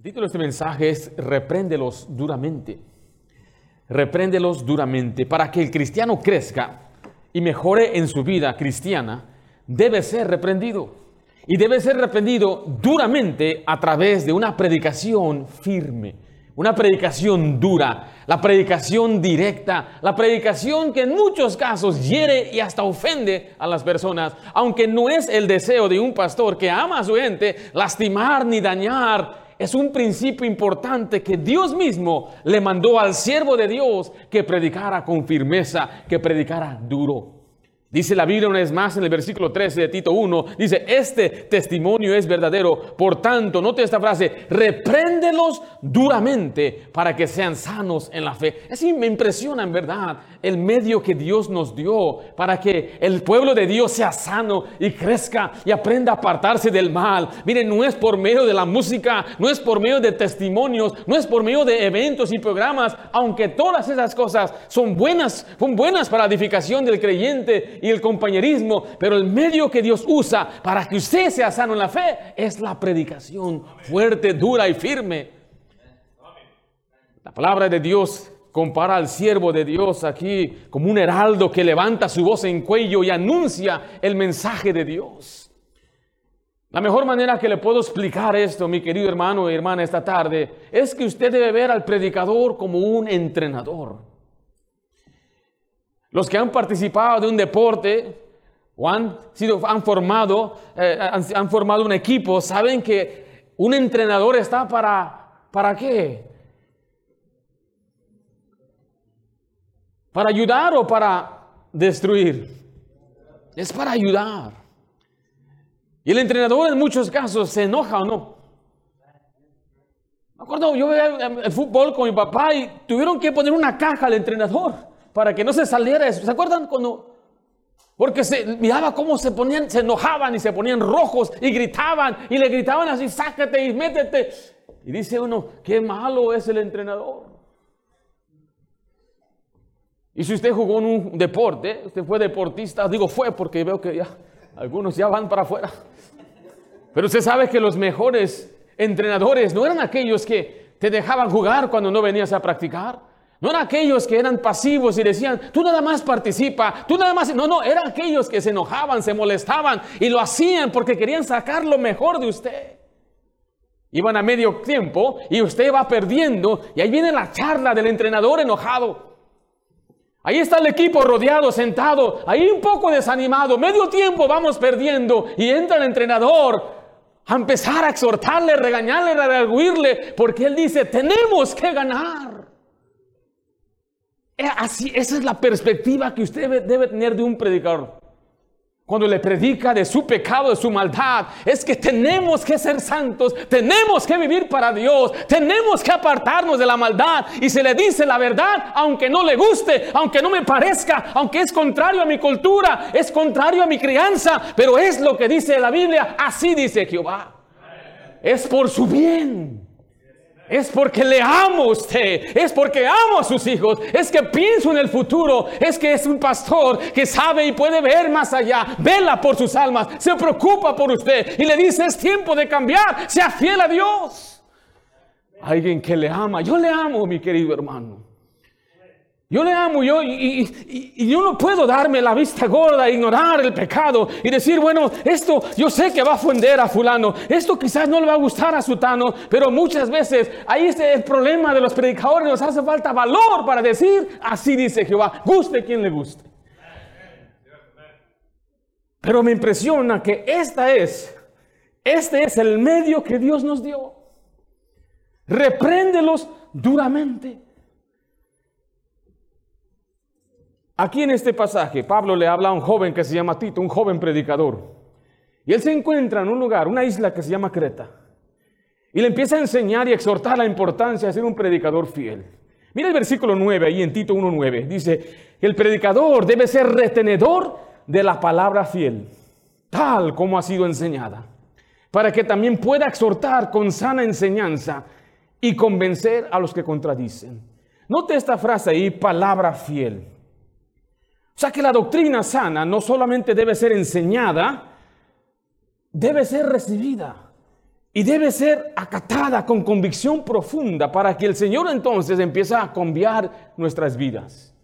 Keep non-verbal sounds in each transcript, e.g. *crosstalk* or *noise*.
El título de este mensaje es Repréndelos duramente. Repréndelos duramente. Para que el cristiano crezca y mejore en su vida cristiana, debe ser reprendido. Y debe ser reprendido duramente a través de una predicación firme, una predicación dura, la predicación directa, la predicación que en muchos casos hiere y hasta ofende a las personas, aunque no es el deseo de un pastor que ama a su gente lastimar ni dañar es un principio importante que Dios mismo le mandó al siervo de Dios que predicara con firmeza, que predicara duro. Dice la Biblia una vez más en el versículo 13 de Tito 1, dice, este testimonio es verdadero, por tanto, note esta frase, repréndelos duramente para que sean sanos en la fe. Así me impresiona en verdad el medio que Dios nos dio para que el pueblo de Dios sea sano y crezca y aprenda a apartarse del mal. Miren, no es por medio de la música, no es por medio de testimonios, no es por medio de eventos y programas, aunque todas esas cosas son buenas, son buenas para la edificación del creyente y el compañerismo, pero el medio que Dios usa para que usted sea sano en la fe es la predicación fuerte, dura y firme. La palabra de Dios compara al siervo de Dios aquí como un heraldo que levanta su voz en cuello y anuncia el mensaje de Dios. La mejor manera que le puedo explicar esto, mi querido hermano y hermana, esta tarde, es que usted debe ver al predicador como un entrenador. Los que han participado de un deporte o han, sido, han, formado, eh, han, formado un equipo saben que un entrenador está para, ¿para qué? ¿Para ayudar o para destruir? Es para ayudar. Y el entrenador en muchos casos se enoja o no. Me acuerdo, yo veía el fútbol con mi papá y tuvieron que poner una caja al entrenador para que no se saliera eso. ¿Se acuerdan cuando? Porque se miraba cómo se ponían, se enojaban y se ponían rojos y gritaban y le gritaban así, sácate y métete. Y dice uno, qué malo es el entrenador. Y si usted jugó en un deporte, usted fue deportista, digo fue porque veo que ya algunos ya van para afuera. Pero usted sabe que los mejores entrenadores no eran aquellos que te dejaban jugar cuando no venías a practicar. No eran aquellos que eran pasivos y decían, tú nada más participa, tú nada más... No, no, eran aquellos que se enojaban, se molestaban y lo hacían porque querían sacar lo mejor de usted. Iban a medio tiempo y usted va perdiendo y ahí viene la charla del entrenador enojado. Ahí está el equipo rodeado, sentado, ahí un poco desanimado, medio tiempo vamos perdiendo y entra el entrenador a empezar a exhortarle, regañarle, redarguirle, porque él dice, tenemos que ganar. Eh, así, esa es la perspectiva que usted debe, tener de un predicador. Cuando le predica de su pecado, de su maldad, es que tenemos que ser santos, tenemos que vivir para Dios, tenemos que apartarnos de la maldad y se le dice la verdad, aunque no le guste, aunque no me parezca, aunque es contrario a mi cultura, es contrario a mi crianza, pero es lo que dice la Biblia, así dice Jehová. Es por su bien. Es porque le amo a usted, es porque amo a sus hijos, es que pienso en el futuro, es que es un pastor que sabe y puede ver más allá, vela por sus almas, se preocupa por usted y le dice es tiempo de cambiar, sea fiel a Dios. Alguien que le ama, yo le amo, mi querido hermano. Yo le amo, yo, y, yo no puedo darme la vista gorda, ignorar el pecado y decir, bueno, esto yo sé que va a ofender a fulano, esto quizás no le va a gustar a sutano, pero muchas veces ahí está el problema de los predicadores, nos hace falta valor para decir, así dice Jehová, guste quien le guste. Pero me impresiona que esta es, este es el medio que Dios nos dio. Repréndelos duramente. Aquí en este pasaje, Pablo le habla a un joven que se llama Tito, un joven predicador. Y él se encuentra en un lugar, una isla que se llama Creta. Y le empieza a enseñar y exhortar la importancia de ser un predicador fiel. Mira el versículo 9 ahí en Tito 1.9. Dice, el predicador debe ser retenedor de la palabra fiel, tal como ha sido enseñada, para que también pueda exhortar con sana enseñanza y convencer a los que contradicen. Note esta frase ahí, palabra fiel. O sea que la doctrina sana no solamente debe ser enseñada, debe ser recibida. Y debe ser acatada con convicción profunda para que el Señor entonces empiece a cambiar nuestras vidas.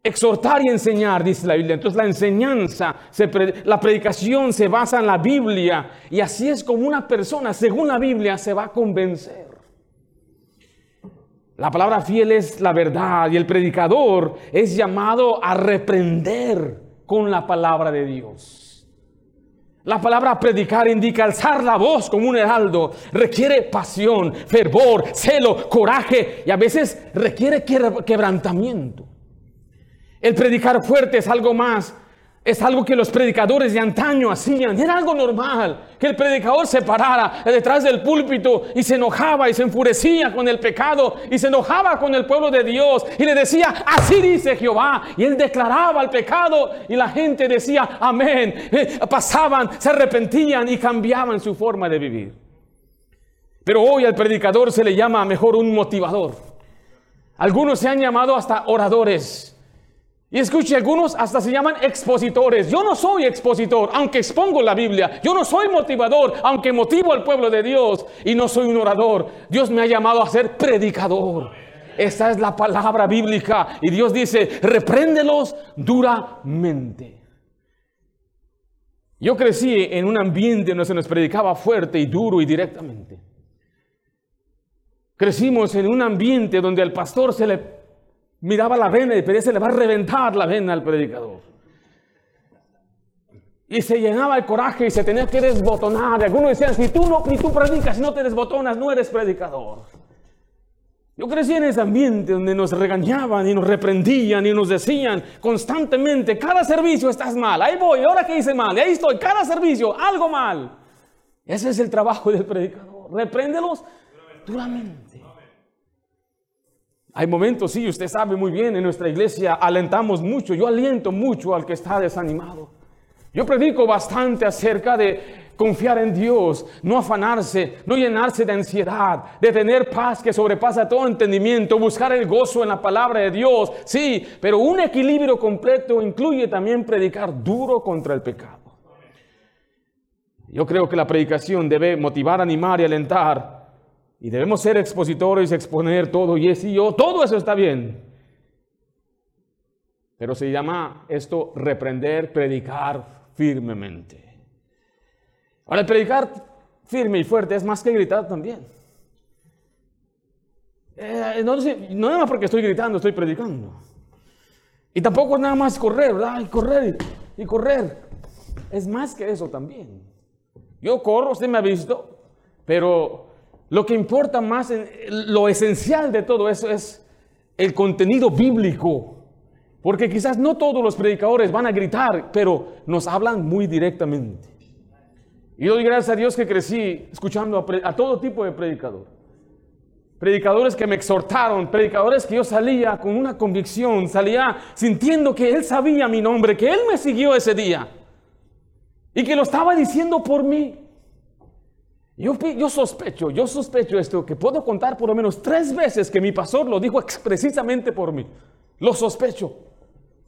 Exhortar y enseñar, dice la Biblia. Entonces la enseñanza, la predicación se basa en la Biblia y así es como una persona, según la Biblia, se va a convencer. La palabra fiel es la verdad y el predicador es llamado a reprender con la palabra de Dios. La palabra predicar indica alzar la voz como un heraldo. Requiere pasión, fervor, celo, coraje y a veces requiere quebrantamiento. El predicar fuerte es algo más es algo que los predicadores de antaño hacían. Era algo normal que el predicador se parara detrás del púlpito y se enojaba y se enfurecía con el pecado y se enojaba con el pueblo de Dios y le decía, así dice Jehová. Y él declaraba el pecado y la gente decía, amén. Eh, pasaban, se arrepentían y cambiaban su forma de vivir. Pero hoy al predicador se le llama mejor un motivador. Algunos se han llamado hasta oradores. Y escuche, algunos hasta se llaman expositores. Yo no soy expositor, aunque expongo la Biblia. Yo no soy motivador, aunque motivo al pueblo de Dios. Y no soy un orador. Dios me ha llamado a ser predicador. Esa es la palabra bíblica. Y Dios dice, repréndelos duramente. Yo crecí en un ambiente donde se nos predicaba fuerte y duro y directamente. Crecimos en un ambiente donde al pastor se le miraba la vena y pedía, se le va a reventar la vena al predicador. Y se llenaba el coraje y se tenía que desbotonar. Algunos decían, si tú no, ni tú predicas, si no te desbotonas, no eres predicador. Yo crecí en ese ambiente donde nos regañaban y nos reprendían y nos decían constantemente, cada servicio estás mal, ahí voy, ahora que hice mal, ahí estoy, cada servicio, algo mal. Ese es el trabajo del predicador, repréndelos duramente. Hay momentos, sí, usted sabe muy bien, en nuestra iglesia alentamos mucho, yo aliento mucho al que está desanimado. Yo predico bastante acerca de confiar en Dios, no afanarse, no llenarse de ansiedad, de tener paz que sobrepasa todo entendimiento, buscar el gozo en la palabra de Dios, sí, pero un equilibrio completo incluye también predicar duro contra el pecado. Yo creo que la predicación debe motivar, animar y alentar y debemos ser expositores, exponer todo, y es y yo, todo eso está bien. Pero se llama esto reprender, predicar firmemente. Ahora, predicar firme y fuerte es más que gritar también. Eh, no, no nada más porque estoy gritando, estoy predicando. Y tampoco nada más correr, ¿verdad? Y correr y correr. Es más que eso también. Yo corro, usted me ha visto, pero lo que importa más, lo esencial de todo eso es el contenido bíblico. Porque quizás no todos los predicadores van a gritar, pero nos hablan muy directamente. Y doy gracias a Dios que crecí escuchando a, a todo tipo de predicador. Predicadores que me exhortaron, predicadores que yo salía con una convicción, salía sintiendo que Él sabía mi nombre, que Él me siguió ese día y que lo estaba diciendo por mí. Yo, sospecho, yo sospecho esto, que puedo contar por lo menos tres veces que mi pastor lo dijo precisamente por mí. Lo sospecho,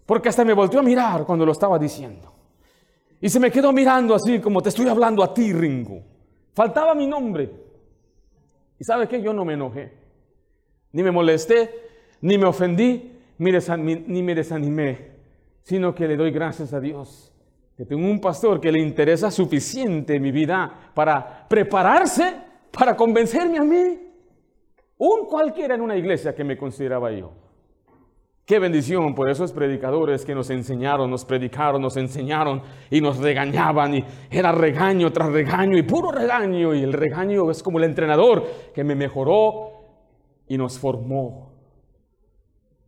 porque hasta me volteó a mirar cuando lo estaba diciendo. Y se me quedó mirando así como te estoy hablando a ti, Ringo. Faltaba mi nombre. ¿Y sabe qué? Yo no me enojé, ni me molesté, ni me ofendí, ni me desanimé, sino que le doy gracias a Dios que tengo un pastor que le interesa suficiente mi vida para prepararse, para convencerme a mí. Un cualquiera en una iglesia que me consideraba yo. Qué bendición por esos predicadores que nos enseñaron, nos predicaron, nos enseñaron y nos regañaban y era regaño tras regaño y puro regaño y el regaño es como el entrenador que me mejoró y nos formó.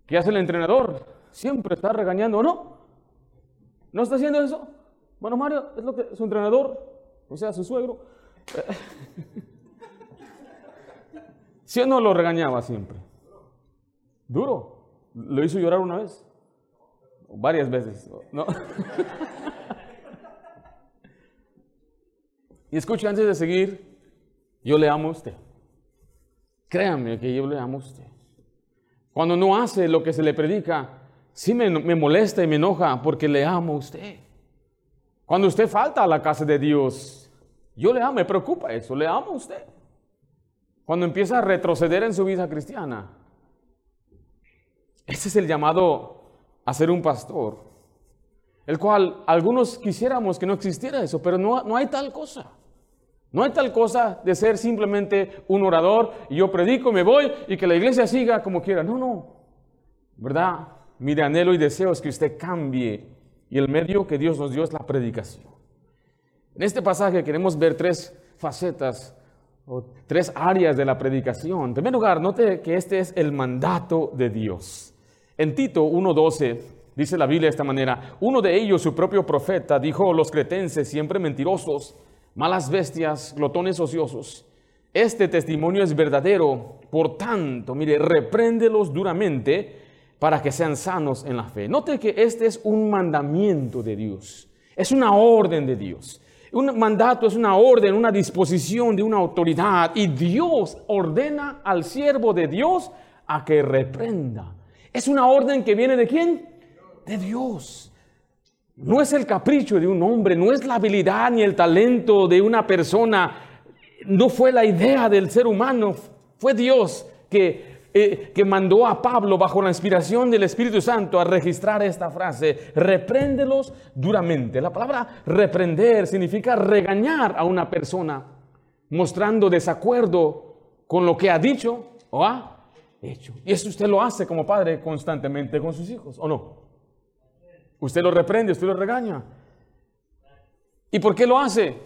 ¿Qué hace el entrenador? Siempre está regañando, ¿no? ¿No está haciendo eso? Bueno, Mario es lo que su entrenador, o sea, su suegro, *laughs* ¿sí o no lo regañaba siempre? Duro. Lo hizo llorar una vez, varias veces, ¿no? *laughs* y escuche, antes de seguir, yo le amo a usted. Créame que yo le amo a usted. Cuando no hace lo que se le predica, sí me, me molesta y me enoja porque le amo a usted. Cuando usted falta a la casa de Dios, Yo le amo, me preocupa eso, le amo a usted. Cuando empieza a retroceder en su vida cristiana, ese es el llamado a ser un pastor, el cual algunos quisiéramos que no existiera eso, pero no, no hay tal cosa. No hay tal cosa de ser simplemente un orador y yo predico, me voy y que la iglesia siga como quiera. No, no. ¿Verdad? Mi anhelo y deseo es que usted cambie y el medio que Dios nos dio es la predicación. En este pasaje queremos ver tres facetas o tres áreas de la predicación. En primer lugar, note que este es el mandato de Dios. En Tito 1.12 dice la Biblia de esta manera, uno de ellos, su propio profeta, dijo, los cretenses siempre mentirosos, malas bestias, glotones ociosos. Este testimonio es verdadero, por tanto, mire, repréndelos duramente para que sean sanos en la fe. Note que este es un mandamiento de Dios, es una orden de Dios. Un mandato es una orden, una disposición de una autoridad y Dios ordena al siervo de Dios a que reprenda. Es una orden que viene de quién? De Dios. No es el capricho de un hombre, no es la habilidad ni el talento de una persona, no fue la idea del ser humano, fue Dios que eh, que mandó a Pablo bajo la inspiración del Espíritu Santo a registrar esta frase, repréndelos duramente. La palabra reprender significa regañar a una persona mostrando desacuerdo con lo que ha dicho o ha hecho. Y eso usted lo hace como padre constantemente con sus hijos, ¿o no? Usted lo reprende, usted lo regaña. ¿Y por qué lo hace?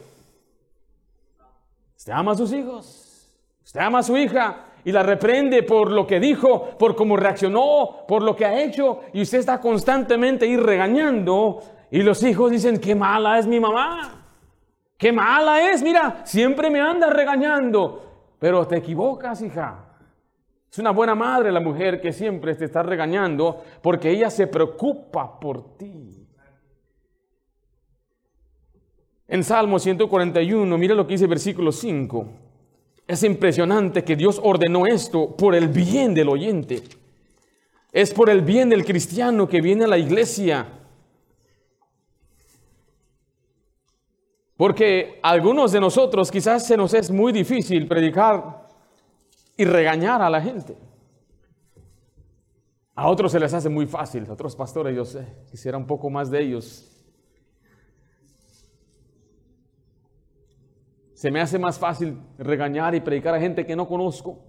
Usted ama a sus hijos, usted ama a su hija, y la reprende por lo que dijo, por cómo reaccionó, por lo que ha hecho, y usted está constantemente ahí regañando, y los hijos dicen, qué mala es mi mamá, qué mala es, mira, siempre me anda regañando, pero te equivocas, hija. Es una buena madre la mujer que siempre te está regañando porque ella se preocupa por ti. En Salmo 141, mira lo que dice versículo 5. Es impresionante que Dios ordenó esto por el bien del oyente. Es por el bien del cristiano que viene a la iglesia. Porque a algunos de nosotros quizás se nos es muy difícil predicar y regañar a la gente. A otros se les hace muy fácil, a otros pastores yo sé, quisiera un poco más de ellos. Se me hace más fácil regañar y predicar a gente que no conozco.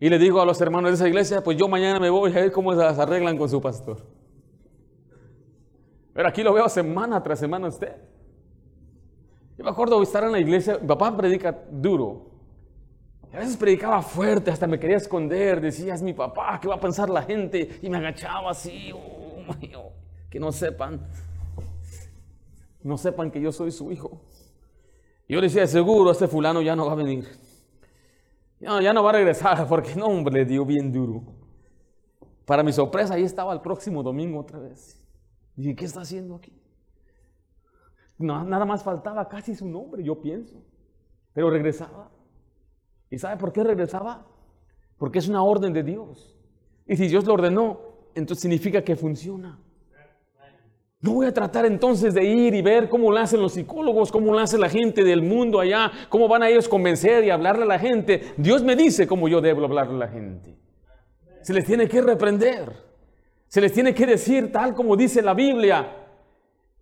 Y le digo a los hermanos de esa iglesia, pues yo mañana me voy a ver cómo se arreglan con su pastor. Pero aquí lo veo semana tras semana usted. Yo me acuerdo de estar en la iglesia, mi papá predica duro. a veces predicaba fuerte, hasta me quería esconder, decía, es mi papá, ¿qué va a pensar la gente? Y me agachaba así, oh, *laughs* que no sepan no sepan que yo soy su hijo. Y yo le decía, seguro, este fulano ya no va a venir. Ya, ya no va a regresar *laughs* porque no, hombre, le dio bien duro. Para mi sorpresa, ahí estaba el próximo domingo otra vez. Dije, ¿qué está haciendo aquí? No, nada más faltaba casi su nombre, yo pienso. Pero regresaba. ¿Y sabe por qué regresaba? Porque es una orden de Dios. Y si Dios lo ordenó, entonces significa que funciona. No voy a tratar entonces de ir y ver cómo lo hacen los psicólogos, cómo lo hace la gente del mundo allá, cómo van a ellos convencer y hablarle a la gente. Dios me dice cómo yo debo hablarle a la gente. Se les tiene que reprender, se les tiene que decir tal como dice la Biblia.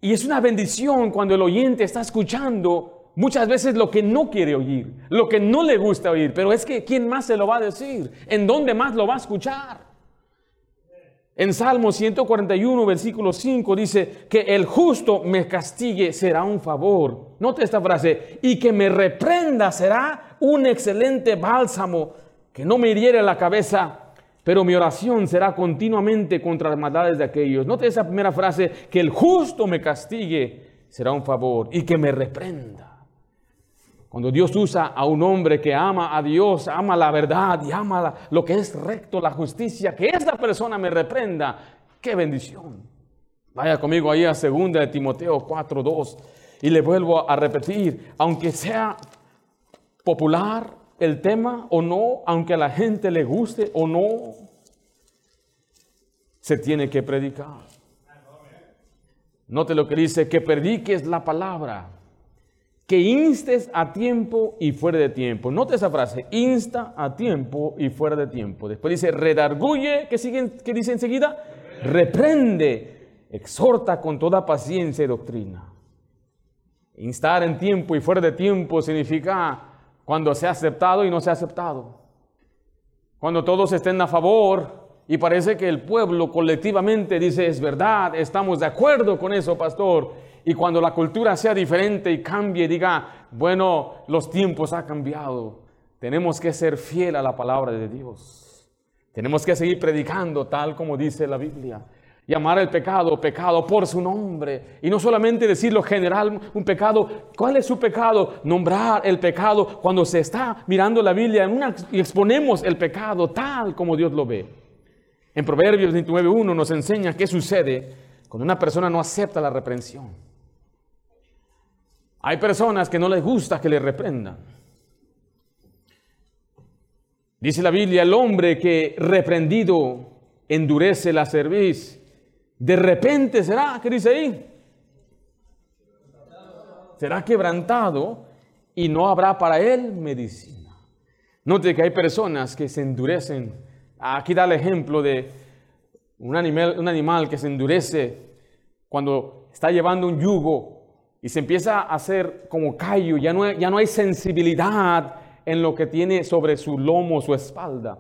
Y es una bendición cuando el oyente está escuchando muchas veces lo que no quiere oír, lo que no le gusta oír, pero es que ¿quién más se lo va a decir? ¿En dónde más lo va a escuchar? En Salmo 141, versículo 5 dice que el justo me castigue será un favor. Note esta frase, y que me reprenda será un excelente bálsamo, que no me hiriere la cabeza, pero mi oración será continuamente contra las maldades de aquellos. Note esa primera frase, que el justo me castigue será un favor y que me reprenda. Cuando Dios usa a un hombre que ama a Dios, ama la verdad y ama lo que es recto, la justicia, que esa persona me reprenda, qué bendición. Vaya conmigo ahí a 2 de Timoteo 4:2 y le vuelvo a repetir, aunque sea popular el tema o no, aunque a la gente le guste o no, se tiene que predicar. Note lo que dice, que prediques la palabra que instes a tiempo y fuera de tiempo. Note esa frase, insta a tiempo y fuera de tiempo. Después dice, redarguye, ¿qué, sigue, qué dice enseguida? Reprende, exhorta con toda paciencia y doctrina. Instar en tiempo y fuera de tiempo significa cuando se ha aceptado y no se ha aceptado. Cuando todos estén a favor y parece que el pueblo colectivamente dice es verdad, estamos de acuerdo con eso, pastor. Y cuando la cultura sea diferente y cambie diga, bueno, los tiempos han cambiado, tenemos que ser fiel a la palabra de Dios. Tenemos que seguir predicando tal como dice la Biblia. Llamar el pecado pecado por su nombre. Y no solamente decirlo general, un pecado. ¿Cuál es su pecado? Nombrar el pecado cuando se está mirando la Biblia y exponemos el pecado tal como Dios lo ve. En Proverbios 29.1 nos enseña qué sucede cuando una persona no acepta la reprensión. Hay personas que no les gusta que le reprendan. Dice la Biblia, el hombre que reprendido endurece la cerviz, de repente será, ¿qué dice ahí? Será quebrantado y no habrá para él medicina. Note que hay personas que se endurecen. Aquí da el ejemplo de un animal, un animal que se endurece cuando está llevando un yugo y se empieza a hacer como callo, ya no, hay, ya no hay sensibilidad en lo que tiene sobre su lomo, su espalda.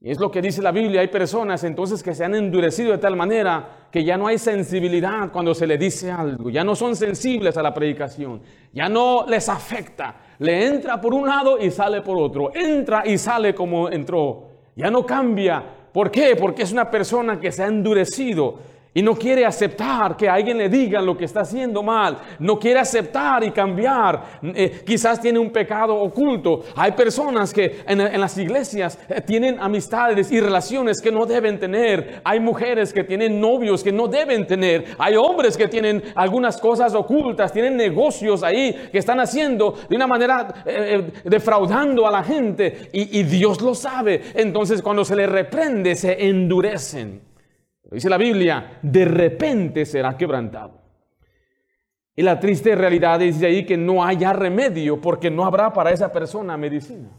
Y es lo que dice la Biblia, hay personas entonces que se han endurecido de tal manera que ya no hay sensibilidad cuando se le dice algo, ya no son sensibles a la predicación, ya no les afecta, le entra por un lado y sale por otro, entra y sale como entró, ya no cambia. ¿Por qué? Porque es una persona que se ha endurecido y no quiere aceptar que alguien le diga lo que está haciendo mal. No quiere aceptar y cambiar. Eh, quizás tiene un pecado oculto. Hay personas que en, las iglesias eh, tienen amistades y relaciones que no deben tener. Hay mujeres que tienen novios que no deben tener. Hay hombres que tienen algunas cosas ocultas. Tienen negocios ahí que están haciendo de una manera eh, defraudando a la gente. y Dios lo sabe. Entonces cuando se le reprende se endurecen. Dice la Biblia, de repente será quebrantado. Y la triste realidad dice ahí que no haya remedio porque no habrá para esa persona medicina.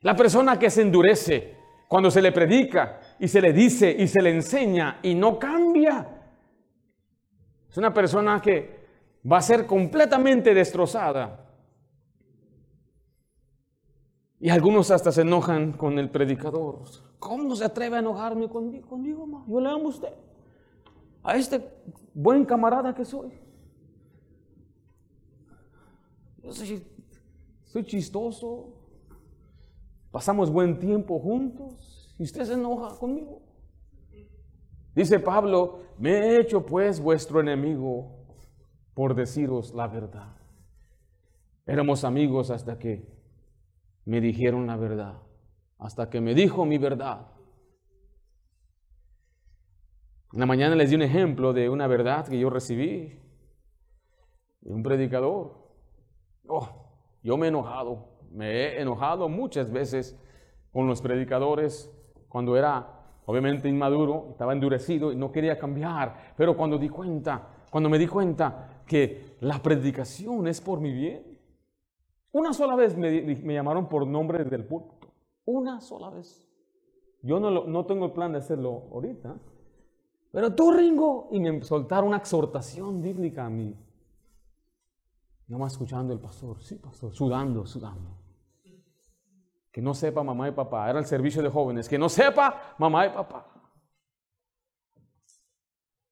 La persona que se endurece cuando se le predica y se le dice y se le enseña y no cambia, es una persona que va a ser completamente destrozada. Y algunos hasta se enojan con el predicador. ¿Cómo se atreve a enojarme conmigo, conmigo Yo le amo a usted. A este buen camarada que soy. Yo soy, chistoso. Pasamos buen tiempo juntos. Y usted se enoja conmigo. Dice Pablo, me he hecho pues vuestro enemigo por deciros la verdad. Éramos amigos hasta que me dijeron la verdad hasta que me dijo mi verdad. En la mañana les di un ejemplo de una verdad que yo recibí de un predicador. Oh, yo me he enojado, me he enojado muchas veces con los predicadores cuando era obviamente inmaduro, estaba endurecido y no quería cambiar, pero cuando di cuenta, cuando me di cuenta que la predicación es por mi bien. Una sola vez me, me llamaron por nombre del púlpito. Una sola vez. Yo no, no tengo el plan de hacerlo ahorita. Pero tú, Ringo, y me soltaron una exhortación bíblica a mí. Yo más escuchando el pastor, sí, pastor, sudando, sudando. Que no sepa mamá y papá, era el servicio de jóvenes, que no sepa mamá y papá.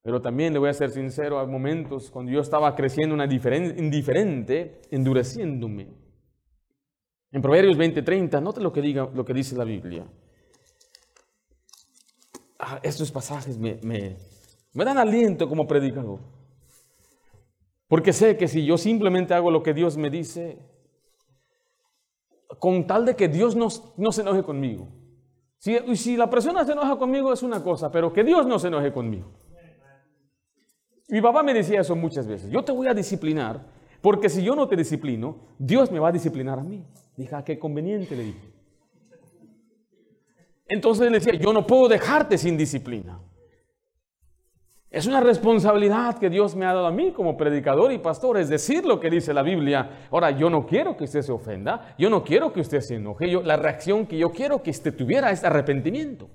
Pero también le voy a ser sincero, hay momentos cuando yo estaba creciendo una indiferente, endureciéndome. En Proverbios 20:30, note lo que, diga, lo que dice la Biblia. Ah, estos pasajes me, dan aliento como predicador. Porque sé que si yo simplemente hago lo que Dios me dice, con tal de que Dios no, no se enoje conmigo. Si, si, la persona se enoja conmigo es una cosa, pero que Dios no se enoje conmigo. Mi papá me decía eso muchas veces. Yo te voy a disciplinar, porque si yo no te disciplino, Dios me va a disciplinar a mí. Dije, ah, qué conveniente, le dije. Entonces le decía, yo no puedo dejarte sin disciplina. Es una responsabilidad que Dios me ha dado a mí como predicador y pastor, es decir lo que dice la Biblia. Ahora, yo no quiero que usted se ofenda, yo no quiero que usted se enoje, yo, la reacción que yo quiero que usted tuviera es arrepentimiento.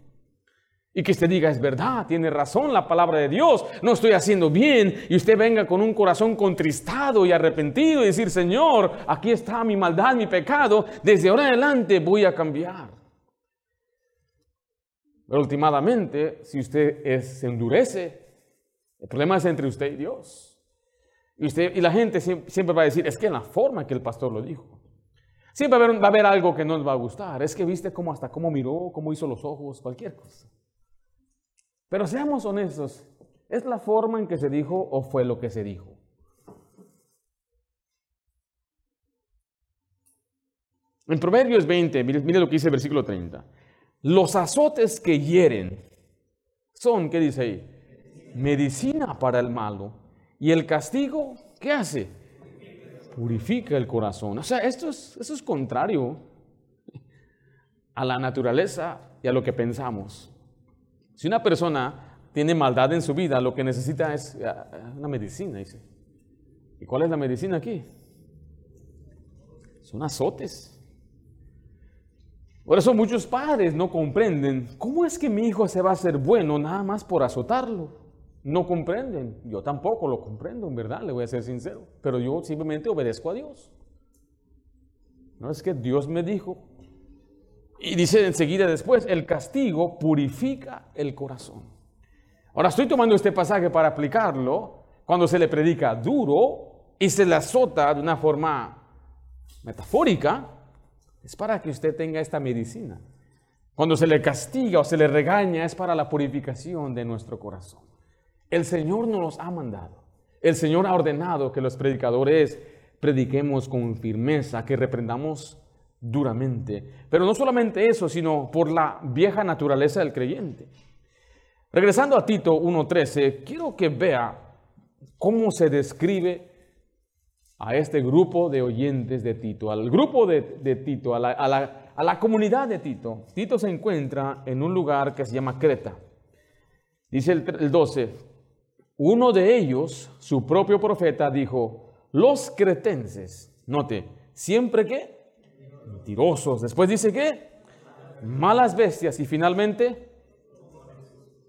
Y que usted diga, es verdad, tiene razón la palabra de Dios, no estoy haciendo bien. Y usted venga con un corazón contristado y arrepentido y decir, Señor, aquí está mi maldad, mi pecado, desde ahora adelante voy a cambiar. Pero últimamente, si usted se endurece, el problema es entre usted y Dios. Y, usted, y la gente siempre, va a decir, es que en la forma que el pastor lo dijo. Siempre va a, haber, va a haber algo que no nos va a gustar. Es que viste cómo hasta cómo miró, cómo hizo los ojos, cualquier cosa. Pero seamos honestos, ¿es la forma en que se dijo o fue lo que se dijo? En Proverbios 20, mire, mire, lo que dice el versículo 30. Los azotes que hieren son, ¿qué dice ahí? medicina para el malo. Y el castigo, ¿qué hace? Purifica el corazón. O sea, esto es, eso es contrario a la naturaleza y a lo que pensamos. Si una persona tiene maldad en su vida, lo que necesita es eh, una medicina, dice. ¿Y cuál es la medicina aquí? Son azotes. Por eso muchos padres no comprenden cómo es que mi hijo se va a hacer bueno nada más por azotarlo no comprenden. Yo tampoco lo comprendo, en verdad, le voy a ser sincero. Pero yo simplemente obedezco a Dios. No es que Dios me dijo. Y dice enseguida después, el castigo purifica el corazón. Ahora estoy tomando este pasaje para aplicarlo cuando se le predica duro y se le azota de una forma metafórica. Es para que usted tenga esta medicina. Cuando se le castiga o se le regaña es para la purificación de nuestro corazón. El Señor nos ha mandado. El Señor ha ordenado que los predicadores prediquemos con firmeza, que reprendamos duramente. Pero no solamente eso, sino por la vieja naturaleza del creyente. Regresando a Tito 1.13, quiero que vea cómo se describe a este grupo de oyentes de Tito, al grupo de, Tito, a la, comunidad de Tito. Tito se encuentra en un lugar que se llama Creta. Dice el, el 12, uno de ellos, su propio profeta, dijo, los cretenses, note, siempre que mentirosos, después dice que malas bestias y finalmente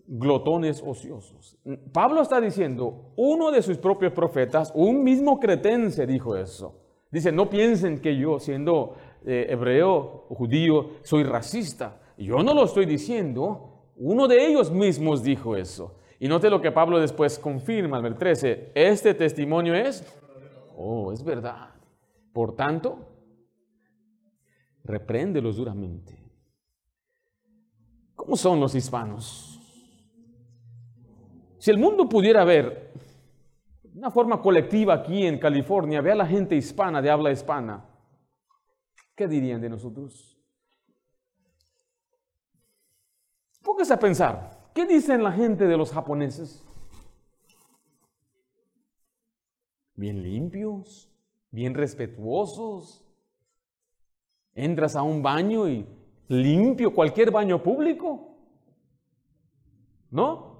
glotones ociosos. Pablo está diciendo, uno de sus propios profetas, un mismo cretense dijo eso. Dice, no piensen que yo, siendo eh, hebreo o judío, soy racista. Yo no lo estoy diciendo, uno de ellos mismos dijo eso. Y note lo que Pablo después confirma al ver 13. Este testimonio es, oh, es verdad. Por tanto, repréndelos duramente. ¿Cómo son los hispanos? Si el mundo pudiera ver una forma colectiva aquí en California, ve a la gente hispana, de habla hispana, ¿qué dirían de nosotros? Póngase a pensar. ¿Qué dicen la gente de los japoneses? Bien limpios, bien respetuosos. Entras a un baño y limpio cualquier baño público. ¿No?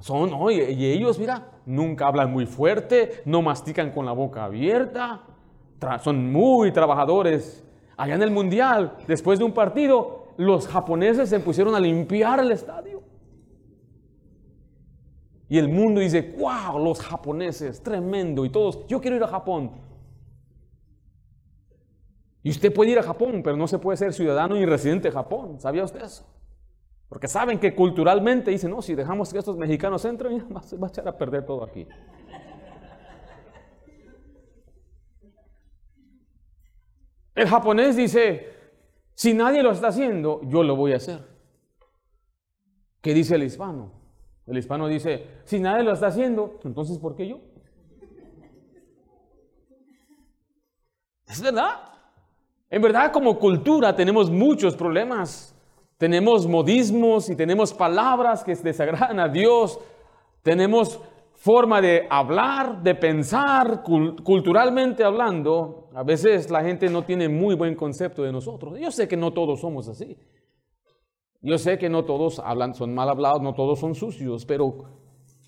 Son, y ellos, mira, nunca hablan muy fuerte, no mastican con la boca abierta, son muy trabajadores. Allá en el Mundial, después de un partido, los japoneses se pusieron a limpiar el estadio. Y el mundo dice, wow, los japoneses, tremendo. Y todos, yo quiero ir a Japón. Y usted puede ir a Japón, pero no se puede ser ciudadano y residente de Japón. ¿Sabía usted eso? Porque saben que culturalmente dicen, no, si dejamos que estos mexicanos entren, se va a echar a perder todo aquí. El japonés dice, si nadie lo está haciendo, yo lo voy a hacer. ¿Qué dice el hispano? El hispano dice, si nadie lo está haciendo, entonces ¿por qué yo? Es verdad. En verdad, como cultura tenemos muchos problemas. Tenemos modismos y tenemos palabras que desagradan a Dios. Tenemos forma de hablar, de pensar, culturalmente hablando. A veces la gente no tiene muy buen concepto de nosotros. Yo sé que no todos somos así. Yo sé que no todos hablan, son mal hablados, no todos son sucios, pero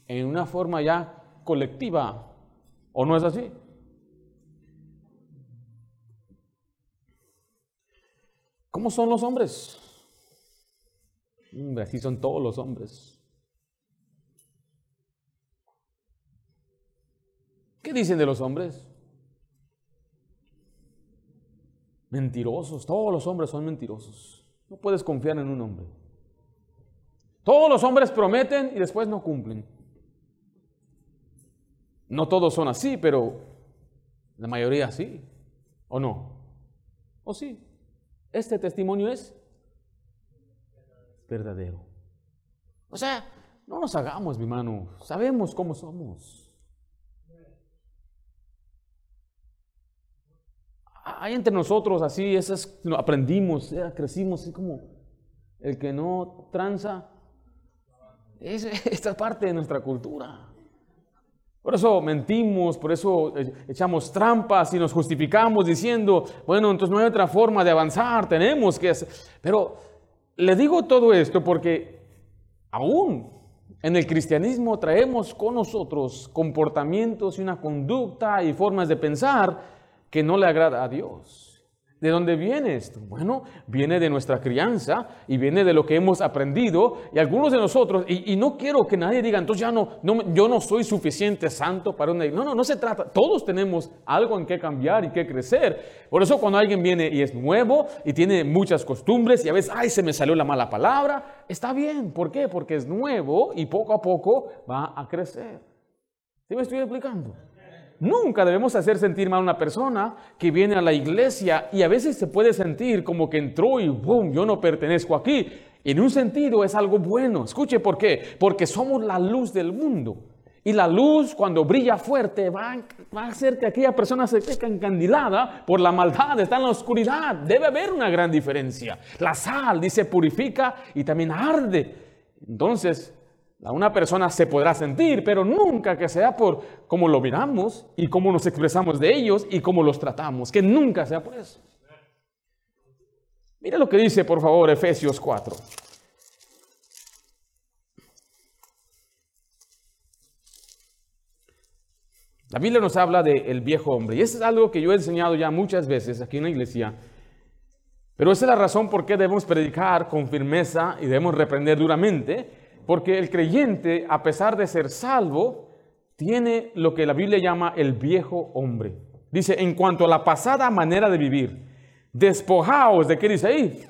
en una forma ya colectiva. ¿O no es así? ¿Cómo son los hombres? así son todos los hombres. ¿Qué dicen de los hombres? Mentirosos. Todos los hombres son mentirosos. No puedes confiar en un hombre. Todos los hombres prometen y después no cumplen. No todos son así, pero la mayoría sí. ¿O no? ¿O sí? Este testimonio es verdadero. O sea, no nos hagamos, mi hermano. Sabemos cómo somos. Hay entre nosotros así, esas aprendimos, crecimos, así como el que no tranza. Es, *laughs* esta es parte de nuestra cultura. Por eso mentimos, por eso echamos trampas y nos justificamos diciendo, bueno, entonces no hay otra forma de avanzar, tenemos que hacer. Pero le digo todo esto porque aún en el cristianismo traemos con nosotros comportamientos y una conducta y formas de pensar que no le agrada a Dios. ¿De dónde viene esto? Bueno, viene de nuestra crianza y viene de lo que hemos aprendido y algunos de nosotros, y, no quiero que nadie diga, entonces ya no, no, yo no soy suficiente santo para una... No, no, no se trata, todos tenemos algo en que cambiar y que crecer. Por eso cuando alguien viene y es nuevo y tiene muchas costumbres y a veces, ay, se me salió la mala palabra, está bien. ¿Por qué? Porque es nuevo y poco a poco va a crecer. ¿Sí me estoy explicando? Nunca debemos hacer sentir mal a una persona que viene a la iglesia y a veces se puede sentir como que entró y boom, yo no pertenezco aquí. En un sentido es algo bueno. Escuche por qué. Porque somos la luz del mundo. Y la luz cuando brilla fuerte va, va a hacer que aquella persona se quede encandilada por la maldad, está en la oscuridad. Debe haber una gran diferencia. La sal, dice, purifica y también arde. Entonces, una persona se podrá sentir, pero nunca que sea por cómo lo miramos y cómo nos expresamos de ellos y cómo los tratamos, que nunca sea por eso. Mira lo que dice, por favor, Efesios 4. La Biblia nos habla del viejo hombre y eso es algo que yo he enseñado ya muchas veces aquí en la iglesia. Pero esa es la razón por qué debemos predicar con firmeza y debemos reprender duramente porque el creyente, a pesar de ser salvo, tiene lo que la Biblia llama el viejo hombre. Dice, en cuanto a la pasada manera de vivir, despojaos de qué dice ahí?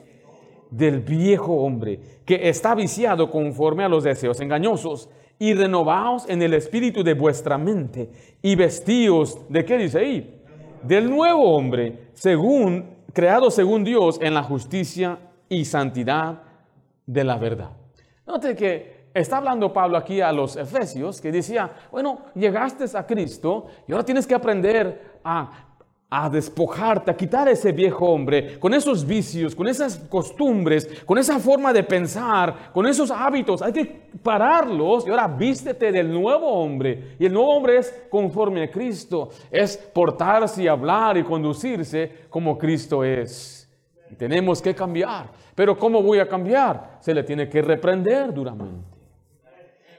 Del viejo hombre, que está viciado conforme a los deseos engañosos, y renovaos en el espíritu de vuestra mente, y vestíos de qué dice ahí? Del nuevo hombre, según, creado según Dios en la justicia y santidad de la verdad. Note que está hablando Pablo aquí a los efesios que decía, bueno, llegaste a Cristo y ahora tienes que aprender a, despojarte, a quitar ese viejo hombre con esos vicios, con esas costumbres, con esa forma de pensar, con esos hábitos. Hay que pararlos y ahora vístete del nuevo hombre. Y el nuevo hombre es conforme a Cristo, es portarse y hablar y conducirse como Cristo es. Tenemos que cambiar. Pero ¿cómo voy a cambiar? Se le tiene que reprender duramente.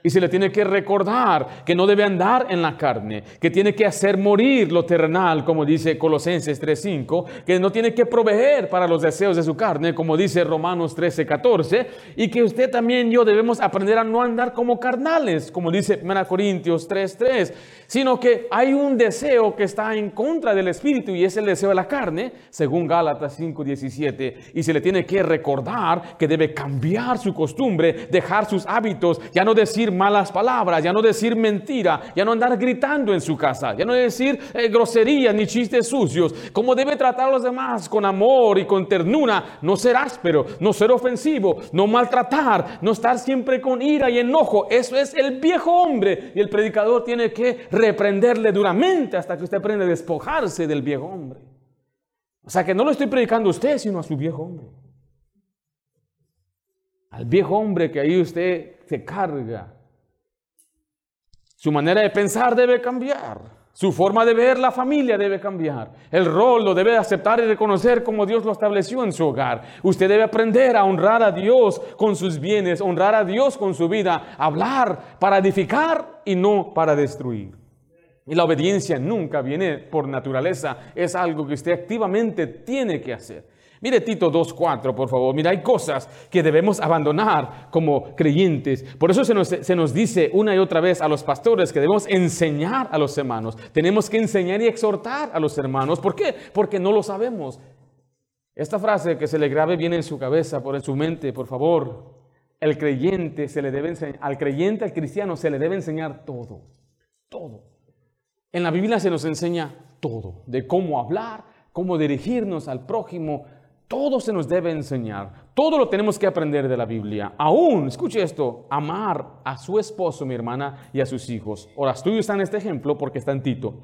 Y se le tiene que recordar que no debe andar en la carne, que tiene que hacer morir lo terrenal, como dice Colosenses 3.5, que no tiene que proveer para los deseos de su carne, como dice Romanos 13.14, y que usted también y yo debemos aprender a no andar como carnales, como dice 1 Corintios 3.3, sino que hay un deseo que está en contra del Espíritu y es el deseo de la carne, según Gálatas 5.17, y se le tiene que recordar que debe cambiar su costumbre, dejar sus hábitos, ya no decir malas palabras, ya no decir mentira, ya no andar gritando en su casa, ya no decir eh, groserías ni chistes sucios, como debe tratar a los demás con amor y con ternura, no ser áspero, no ser ofensivo, no maltratar, no estar siempre con ira y enojo. Eso es el viejo hombre y el predicador tiene que reprenderle duramente hasta que usted aprenda a despojarse del viejo hombre. O sea que no lo estoy predicando a usted, sino a su viejo hombre. Al viejo hombre que ahí usted se carga su manera de pensar debe cambiar. Su forma de ver la familia debe cambiar. El rol lo debe aceptar y reconocer como Dios lo estableció en su hogar. Usted debe aprender a honrar a Dios con sus bienes, honrar a Dios con su vida, hablar para edificar y no para destruir. Y la obediencia nunca viene por naturaleza, es algo que usted activamente tiene que hacer. Mire Tito 2.4, por favor. Mira, hay cosas que debemos abandonar como creyentes. Por eso se nos, se nos, dice una y otra vez a los pastores que debemos enseñar a los hermanos. Tenemos que enseñar y exhortar a los hermanos. ¿Por qué? Porque no lo sabemos. Esta frase que se le grabe bien en su cabeza, por en su mente, por favor. El creyente se le debe enseñar, al creyente, al cristiano se le debe enseñar todo. Todo. En la Biblia se nos enseña todo. De cómo hablar, cómo dirigirnos al prójimo, todo se nos debe enseñar. Todo lo tenemos que aprender de la Biblia. Aún, escuche esto, amar a su esposo, mi hermana, y a sus hijos. Ahora, está en este ejemplo porque está en Tito.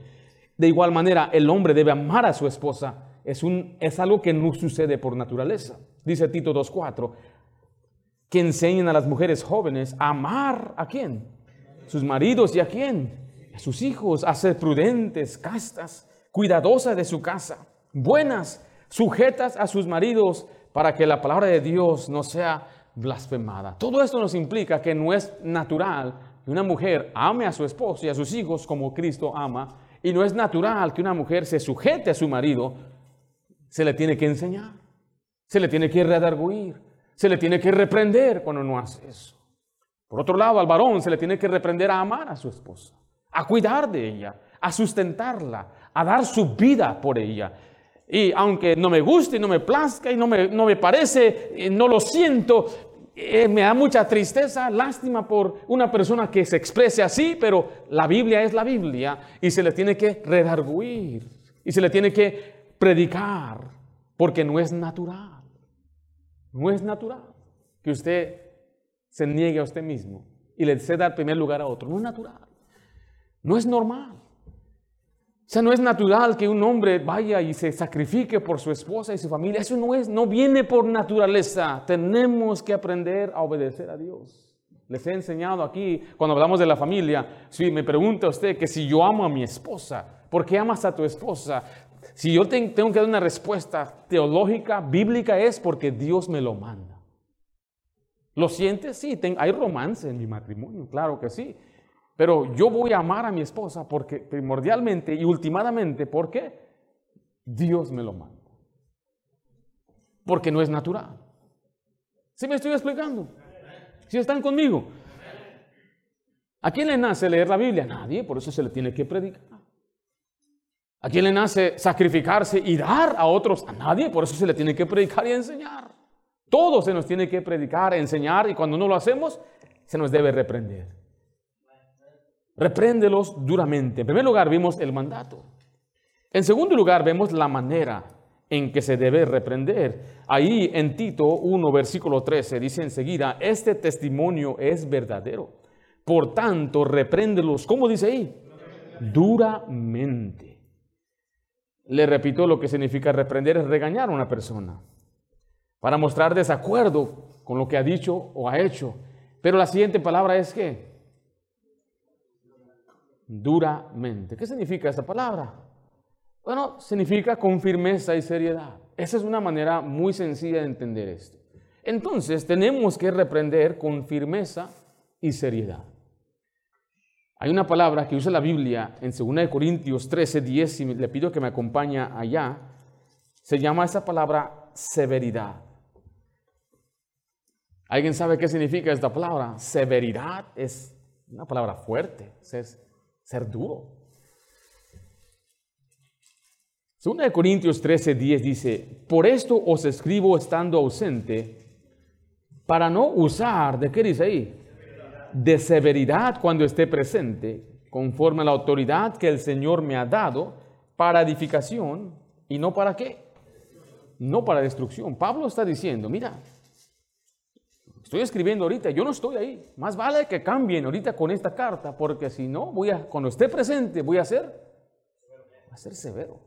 De igual manera, el hombre debe amar a su esposa. Es, un, es algo que no sucede por naturaleza. Dice Tito 2.4, que enseñen a las mujeres jóvenes a amar a quién? Sus maridos y a quién? A sus hijos, a ser prudentes, castas, cuidadosas de su casa, buenas sujetas a sus maridos para que la palabra de Dios no sea blasfemada. Todo esto nos implica que no es natural que una mujer ame a su esposo y a sus hijos como Cristo ama, y no es natural que una mujer se sujete a su marido, se le tiene que enseñar, se le tiene que redarguir, se le tiene que reprender cuando no hace eso. Por otro lado, al varón se le tiene que reprender a amar a su esposa, a cuidar de ella, a sustentarla, a dar su vida por ella. Y aunque no me guste, no me plazca y no me, no me parece, eh, no lo siento, eh, me da mucha tristeza, lástima por una persona que se exprese así, pero la Biblia es la Biblia y se le tiene que redarguir y se le tiene que predicar, porque no es natural. No es natural que usted se niegue a usted mismo y le ceda el primer lugar a otro. No es natural. No es normal. O sea, no es natural que un hombre vaya y se sacrifique por su esposa y su familia. Eso no es, no viene por naturaleza. Tenemos que aprender a obedecer a Dios. Les he enseñado aquí, cuando hablamos de la familia, si me pregunta usted que si yo amo a mi esposa, ¿por qué amas a tu esposa? Si yo tengo que dar una respuesta teológica, bíblica, es porque Dios me lo manda. ¿Lo sientes? Sí, hay romance en mi matrimonio, claro que sí. Pero yo voy a amar a mi esposa porque primordialmente y ultimadamente, porque Dios me lo manda. Porque no es natural. ¿Sí me estoy explicando? ¿Sí están conmigo? ¿A quién le nace leer la Biblia? Nadie, por eso se le tiene que predicar. ¿A quién le nace sacrificarse y dar a otros? A nadie, por eso se le tiene que predicar y enseñar. Todo se nos tiene que predicar, enseñar y cuando no lo hacemos, se nos debe reprender. Repréndelos duramente. En primer lugar, vimos el mandato. En segundo lugar, vemos la manera en que se debe reprender. Ahí en Tito 1, versículo 13, dice enseguida, este testimonio es verdadero. Por tanto, repréndelos, ¿cómo dice ahí? Duramente. Le repito, lo que significa reprender es regañar a una persona para mostrar desacuerdo con lo que ha dicho o ha hecho. Pero la siguiente palabra es que duramente. ¿Qué significa esta palabra? Bueno, significa con firmeza y seriedad. Esa es una manera muy sencilla de entender esto. Entonces, tenemos que reprender con firmeza y seriedad. Hay una palabra que usa la Biblia en 2 Corintios 13, 10, y le pido que me acompañe allá. Se llama esa palabra severidad. ¿Alguien sabe qué significa esta palabra? Severidad es una palabra fuerte, es ser duro. Segunda de Corintios 13, 10 dice, por esto os escribo estando ausente, para no usar, ¿de qué dice ahí? De severidad cuando esté presente, conforme a la autoridad que el Señor me ha dado, para edificación y no para qué? No para destrucción. Pablo está diciendo, mira, Estoy escribiendo ahorita, yo no estoy ahí. Más vale que cambien ahorita con esta carta, porque si no, voy a, cuando esté presente, voy a ser, a ser severo.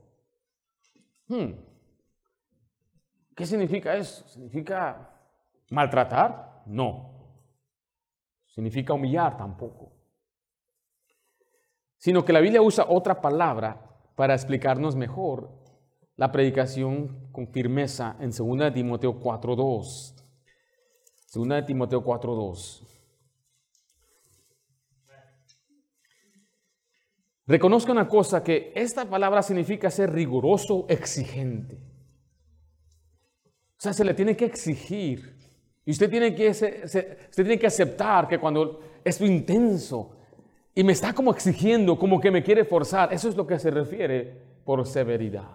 Hmm. ¿Qué significa eso? ¿Significa maltratar? No. ¿Significa humillar? Tampoco. sino que la Biblia usa otra palabra para explicarnos mejor la predicación con firmeza en 2 Timoteo 4.2. 2 Timoteo 4.2. Reconozca una cosa, que esta palabra significa ser riguroso, exigente. O sea, se le tiene que exigir. Y usted tiene que, usted tiene que aceptar que cuando es intenso y me está como exigiendo, como que me quiere forzar, eso es lo que se refiere por severidad.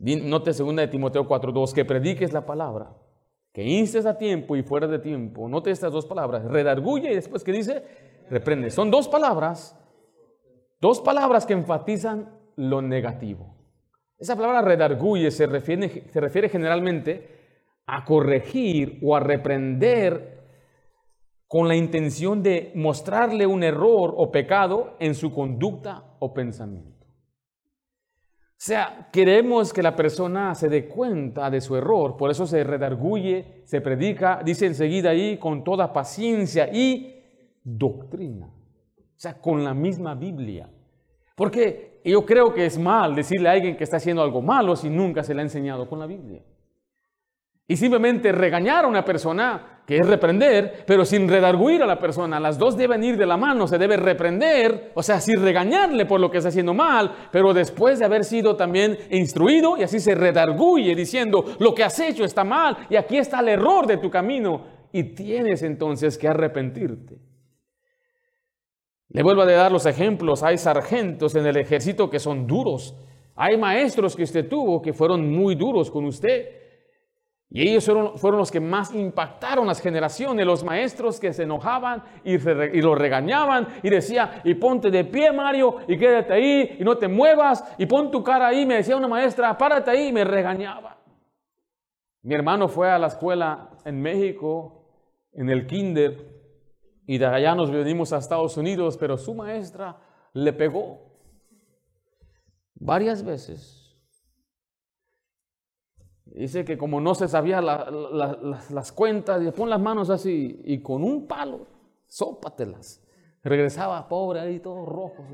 Note 2 de Timoteo 4.2, que prediques la palabra, que instes a tiempo y fuera de tiempo. Note estas dos palabras, redarguye y después que dice, reprende. Son dos palabras Dos palabras que enfatizan lo negativo. Esa palabra redarguye se refiere, se refiere generalmente a corregir o a reprender con la intención de mostrarle un error o pecado en su conducta o pensamiento. O sea, queremos que la persona se dé cuenta de su error, por eso se redarguye, se predica, dice enseguida ahí, con toda paciencia y doctrina. O sea, con la misma Biblia. Porque yo creo que es mal decirle a alguien que está haciendo algo malo si nunca se le ha enseñado con la Biblia. Y simplemente regañar a una persona, que es reprender, pero sin redarguir a la persona. Las dos deben ir de la mano, se debe reprender, o sea, sin regañarle por lo que está haciendo mal, pero después de haber sido también instruido y así se redarguye diciendo, lo que has hecho está mal y aquí está el error de tu camino y tienes entonces que arrepentirte. Le vuelvo a dar los ejemplos. Hay sargentos en el ejército que son duros. Hay maestros que usted tuvo que fueron muy duros con usted. Y ellos fueron, los que más impactaron las generaciones, los maestros que se enojaban y, y lo regañaban y decía, y ponte de pie Mario, y quédate ahí, y no te muevas, y pon tu cara ahí, me decía una maestra, párate ahí, y me regañaba. Mi hermano fue a la escuela en México, en el kinder, y de allá nos venimos a Estados Unidos, pero su maestra le pegó varias veces. Dice que como no se sabía las cuentas, le pon las manos así y con un palo, sópatelas. Regresaba pobre ahí, todo rojo.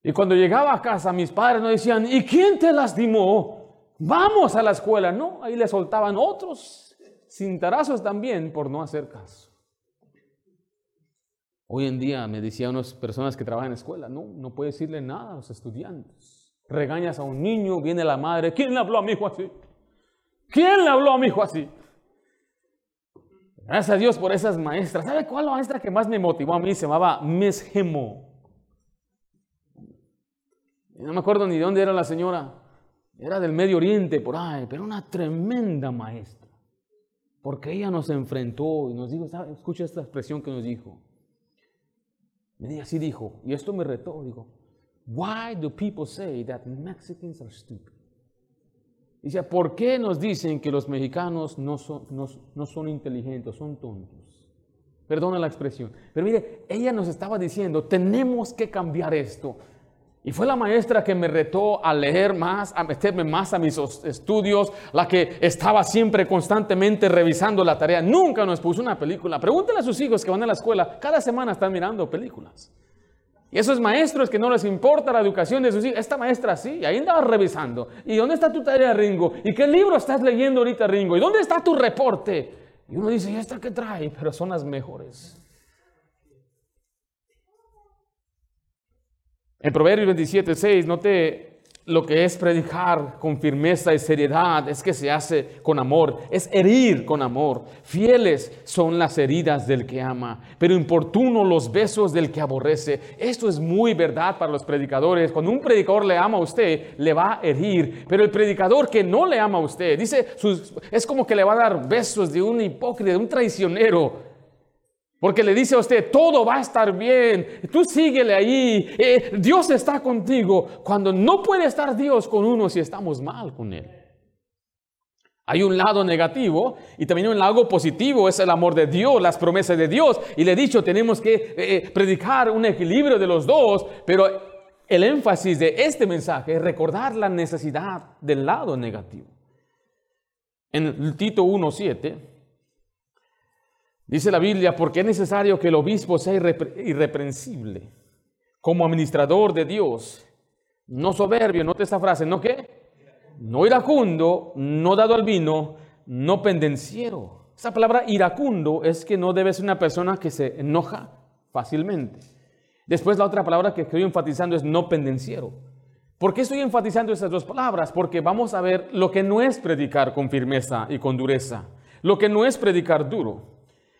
Y cuando llegaba a casa, mis padres nos decían, ¿y quién te lastimó? Vamos a la escuela. No, ahí le soltaban otros cintarazos también por no hacer caso. Hoy en día me decían unas personas que trabajan en escuela, no, no puedes decirle nada a los estudiantes. Regañas a un niño, viene la madre, ¿quién le habló a mi hijo así? ¿Quién le habló a mi hijo así? Gracias a Dios por esas maestras. ¿Sabe cuál maestra que más me motivó a mí? Se llamaba Miss Gemo. No me acuerdo ni de dónde era la señora. Era del Medio Oriente, por ahí, pero una tremenda maestra. Porque ella nos enfrentó y nos dijo, escucha esta expresión que nos dijo. Y así dijo, y esto me retó, dijo, why do people say that Mexicans are stupid? Dice, ¿por qué nos dicen que los mexicanos no son, no, no son inteligentes, son tontos? Perdona la expresión. Pero mire, ella nos estaba diciendo, tenemos que cambiar esto. Y fue la maestra que me retó a leer más, a meterme más a mis estudios, la que estaba siempre constantemente revisando la tarea. Nunca nos puso una película. Pregúntale a sus hijos que van a la escuela, cada semana están mirando películas. Esos maestros que no les importa la educación de sus hijos, esta maestra sí, ahí andaba revisando. ¿Y dónde está tu tarea, Ringo? ¿Y qué libro estás leyendo ahorita, Ringo? ¿Y dónde está tu reporte? Y uno dice, ¿y esta qué trae? Pero son las mejores. En Proverbios 27, 6, note lo que es predicar con firmeza y seriedad, es que se hace con amor, es herir con amor. Fieles son las heridas del que ama, pero importuno los besos del que aborrece. Esto es muy verdad para los predicadores. Cuando un predicador le ama a usted, le va a herir, pero el predicador que no le ama a usted, dice, es como que le va a dar besos de un hipócrita, de un traicionero. Porque le dice a usted, todo va a estar bien, tú síguele ahí, eh, Dios está contigo, cuando no puede estar Dios con uno si estamos mal con Él. Hay un lado negativo y también un lado positivo, es el amor de Dios, las promesas de Dios. Y le he dicho, tenemos que eh, eh, predicar un equilibrio de los dos, pero el énfasis de este mensaje es recordar la necesidad del lado negativo. En Tito 1.7 Dice la Biblia, porque es necesario que el obispo sea irreprensible como administrador de Dios, no soberbio, note esta frase, ¿no qué? No iracundo, no dado al vino, no pendenciero. Esa palabra iracundo es que no debe ser una persona que se enoja fácilmente. Después la otra palabra que estoy enfatizando es no pendenciero. ¿Por qué estoy enfatizando esas dos palabras? Porque vamos a ver lo que no es predicar con firmeza y con dureza, lo que no es predicar duro.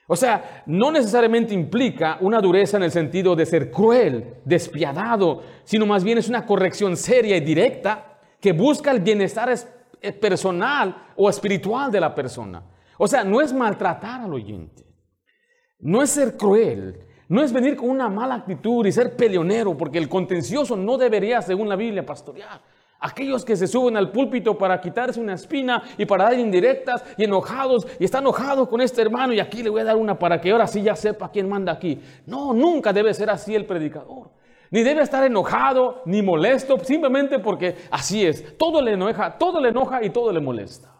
O sea, no necesariamente implica una dureza en el sentido de ser cruel, despiadado, sino más bien es una corrección seria y directa que busca el bienestar eh, personal o espiritual de la persona. O sea, no es maltratar al oyente, no es ser cruel, no es venir con una mala actitud y ser peleonero, porque el contencioso no debería, según la Biblia, pastorear. Aquellos que se suben al púlpito para quitarse una espina y para dar indirectas y enojados y están enojados con este hermano y aquí le voy a dar una para que ahora sí ya sepa quién manda aquí. No, nunca debe ser así el predicador. Ni debe estar enojado ni molesto simplemente porque así es. Todo le enoja, todo le enoja y todo le molesta.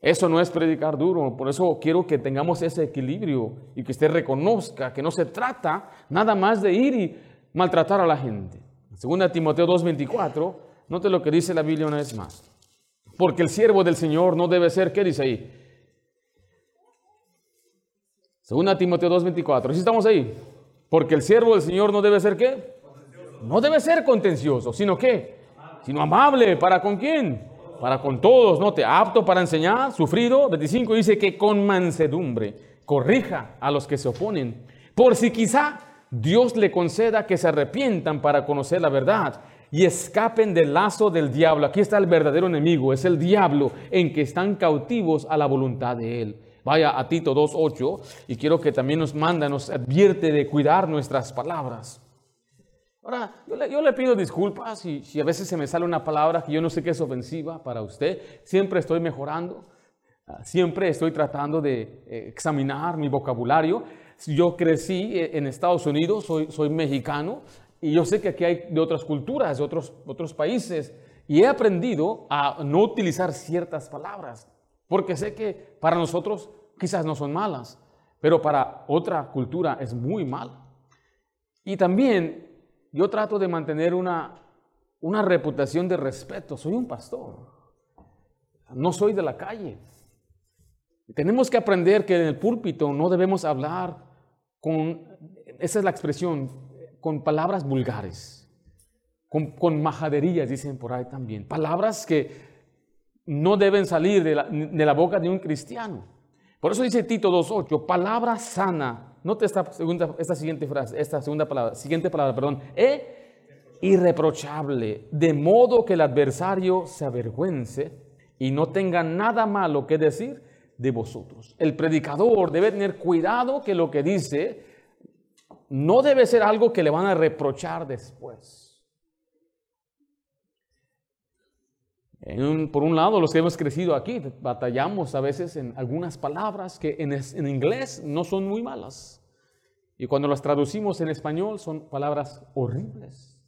Eso no es predicar duro, por eso quiero que tengamos ese equilibrio y que usted reconozca que no se trata nada más de ir y maltratar a la gente. Segunda Timoteo 2.24, note lo que dice la Biblia una vez más. Porque el siervo del Señor no debe ser, ¿qué dice ahí? Segunda Timoteo 2.24, ¿sí estamos ahí? Porque el siervo del Señor no debe ser, ¿qué? No debe ser contencioso, sino ¿qué? Sino amable, ¿para con quién? Para con todos, note, apto para enseñar, sufrido. 25 dice que con mansedumbre corrija a los que se oponen, por si quizá Dios le conceda que se arrepientan para conocer la verdad y escapen del lazo del diablo. Aquí está el verdadero enemigo, es el diablo en que están cautivos a la voluntad de él. Vaya a Tito 2.8 y quiero que también nos manda, nos advierte de cuidar nuestras palabras. Ahora, yo le, pido disculpas si, si, a veces se me sale una palabra que yo no sé que es ofensiva para usted. Siempre estoy mejorando, ah, siempre estoy tratando de eh, examinar mi vocabulario. Yo crecí eh, en Estados Unidos, soy, soy mexicano, y yo sé que aquí hay de otras culturas, de otros, otros países, y he aprendido a no utilizar ciertas palabras, porque sé que para nosotros quizás no son malas, pero para otra cultura es muy mal. Y también yo trato de mantener una, una reputación de respeto. Soy un pastor, no soy de la calle. Tenemos que aprender que en el púlpito no debemos hablar con, esa es la expresión, con palabras vulgares, con, majaderías, dicen por ahí también. Palabras que no deben salir de la, boca de un cristiano. Por eso dice Tito 2.8, palabra sana. Note esta, segunda, esta siguiente frase, esta segunda palabra, siguiente palabra, perdón. E irreprochable, de modo que el adversario se avergüence y no tenga nada malo que decir de vosotros. El predicador debe tener cuidado que lo que dice no debe ser algo que le van a reprochar después. por un lado, los que hemos crecido aquí, batallamos a veces en algunas palabras que en, inglés no son muy malas. Y cuando las traducimos en español son palabras horribles.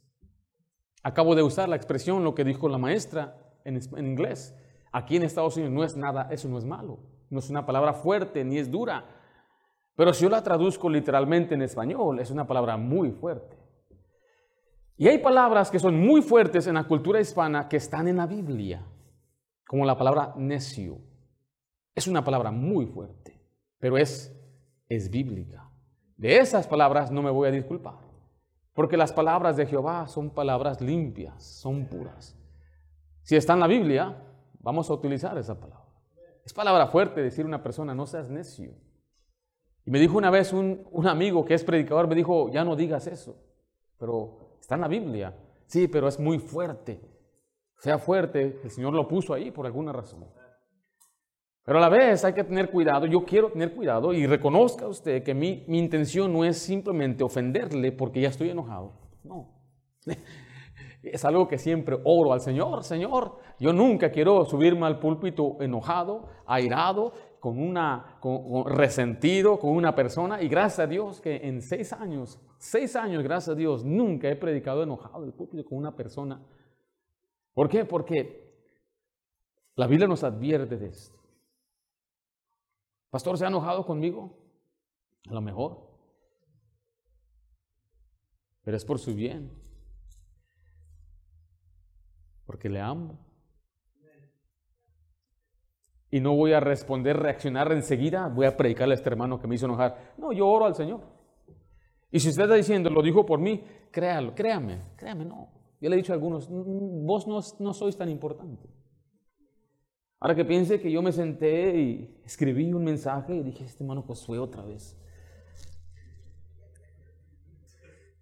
Acabo de usar la expresión, lo que dijo la maestra en, en inglés. Aquí en Estados Unidos no es nada, eso no es malo no es una palabra fuerte ni es dura. Pero si yo la traduzco literalmente en español, es una palabra muy fuerte. Y hay palabras que son muy fuertes en la cultura hispana que están en la Biblia, como la palabra necio. Es una palabra muy fuerte, pero es, es bíblica. De esas palabras no me voy a disculpar, porque las palabras de Jehová son palabras limpias, son puras. Si está en la Biblia, vamos a utilizar esa palabra. Es palabra fuerte decir a una persona, no seas necio. Y me dijo una vez un, amigo que es predicador, me dijo, ya no digas eso, pero está en la Biblia. Sí, pero es muy fuerte. Sea fuerte, el Señor lo puso ahí por alguna razón. Pero a la vez hay que tener cuidado, yo quiero tener cuidado y reconozca usted que mi, mi intención no es simplemente ofenderle porque ya estoy enojado. No. *laughs* Es algo que siempre oro al Señor. Señor, yo nunca quiero subirme al púlpito enojado, airado, con una, resentido con una persona. Y gracias a Dios que en seis años, seis años, gracias a Dios, nunca he predicado enojado el púlpito con una persona. ¿Por qué? Porque la Biblia nos advierte de esto. Pastor, ¿se ha enojado conmigo? A lo mejor. Pero es por su bien. Porque le amo. Y no voy a responder, reaccionar enseguida. Voy a predicarle a este hermano que me hizo enojar. No, yo oro al Señor. Y si usted está diciendo, lo dijo por mí, créalo, créame, créame, no. Yo le he dicho a algunos, vos no, no sois tan importante. Ahora que piense que yo me senté y escribí un mensaje y dije, este hermano Josué otra vez.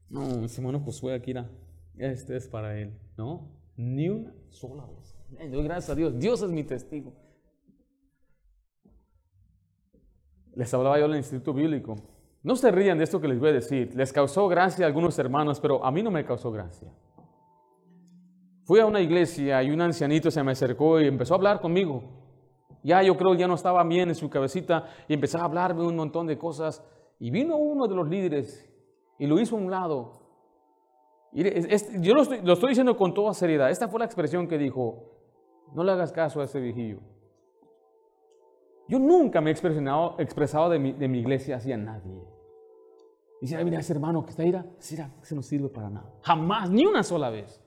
No, ese hermano Josué era, este es para él. No, ni una sola vez. Doy gracias a Dios, Dios es mi testigo. Les hablaba yo en el Instituto Bíblico. No se rían de esto que les voy a decir. Les causó gracia a algunos hermanos, pero a mí no me causó gracia. Fui a una iglesia y un ancianito se me acercó y empezó a hablar conmigo. Ya yo creo ya no estaba bien en su cabecita y empezó a hablarme un montón de cosas. Y vino uno de los líderes y lo hizo a un lado. Yo lo estoy, lo diciendo con toda seriedad. Esta fue la expresión que dijo, no le hagas caso a ese viejillo. Yo nunca me he expresado, expresado de, mi, de mi iglesia hacia nadie. Dice, mira, ese hermano que está ahí, ese no sirve para nada. Jamás, ni una sola vez.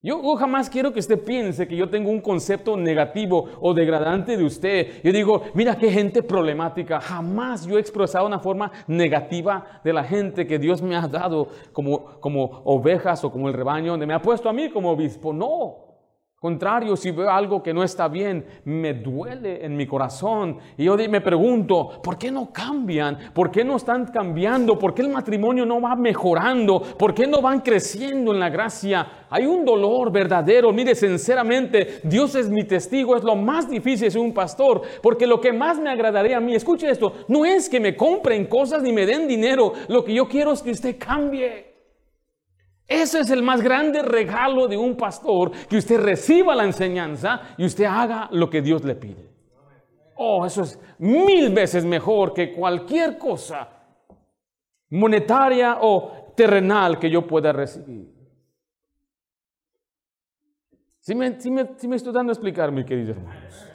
Yo, jamás quiero que usted piense que yo tengo un concepto negativo o degradante de usted. Yo digo, mira qué gente problemática. Jamás yo he expresado una forma negativa de la gente que Dios me ha dado como, como ovejas o como el rebaño, donde me ha puesto a mí como obispo. No. Contrario, si veo algo que no está bien, me duele en mi corazón. Y yo me pregunto, ¿por qué no cambian? ¿Por qué no están cambiando? ¿Por qué el matrimonio no va mejorando? ¿Por qué no van creciendo en la gracia? Hay un dolor verdadero. Mire, sinceramente, Dios es mi testigo. Es lo más difícil ser un pastor. Porque lo que más me agradaría a mí, escuche esto, no es que me compren cosas ni me den dinero. Lo que yo quiero es que usted cambie. Ese es el más grande regalo de un pastor, que usted reciba la enseñanza y usted haga lo que Dios le pide. Oh, eso es mil veces mejor que cualquier cosa monetaria o terrenal que yo pueda recibir. Si me, me, estoy dando a explicar, mis queridos hermanos.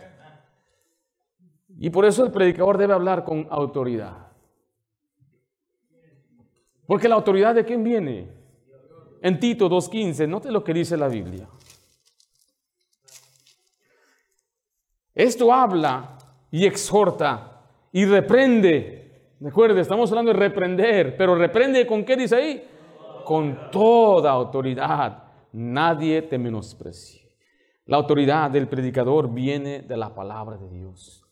Y por eso el predicador debe hablar con autoridad. Porque la autoridad de quién viene? En Tito 2.15, note lo que dice la Biblia. Esto habla y exhorta y reprende. Recuerde, estamos hablando de reprender, pero reprende con qué dice ahí? Con toda autoridad. Nadie te menosprecie. La autoridad del predicador viene de la palabra de Dios.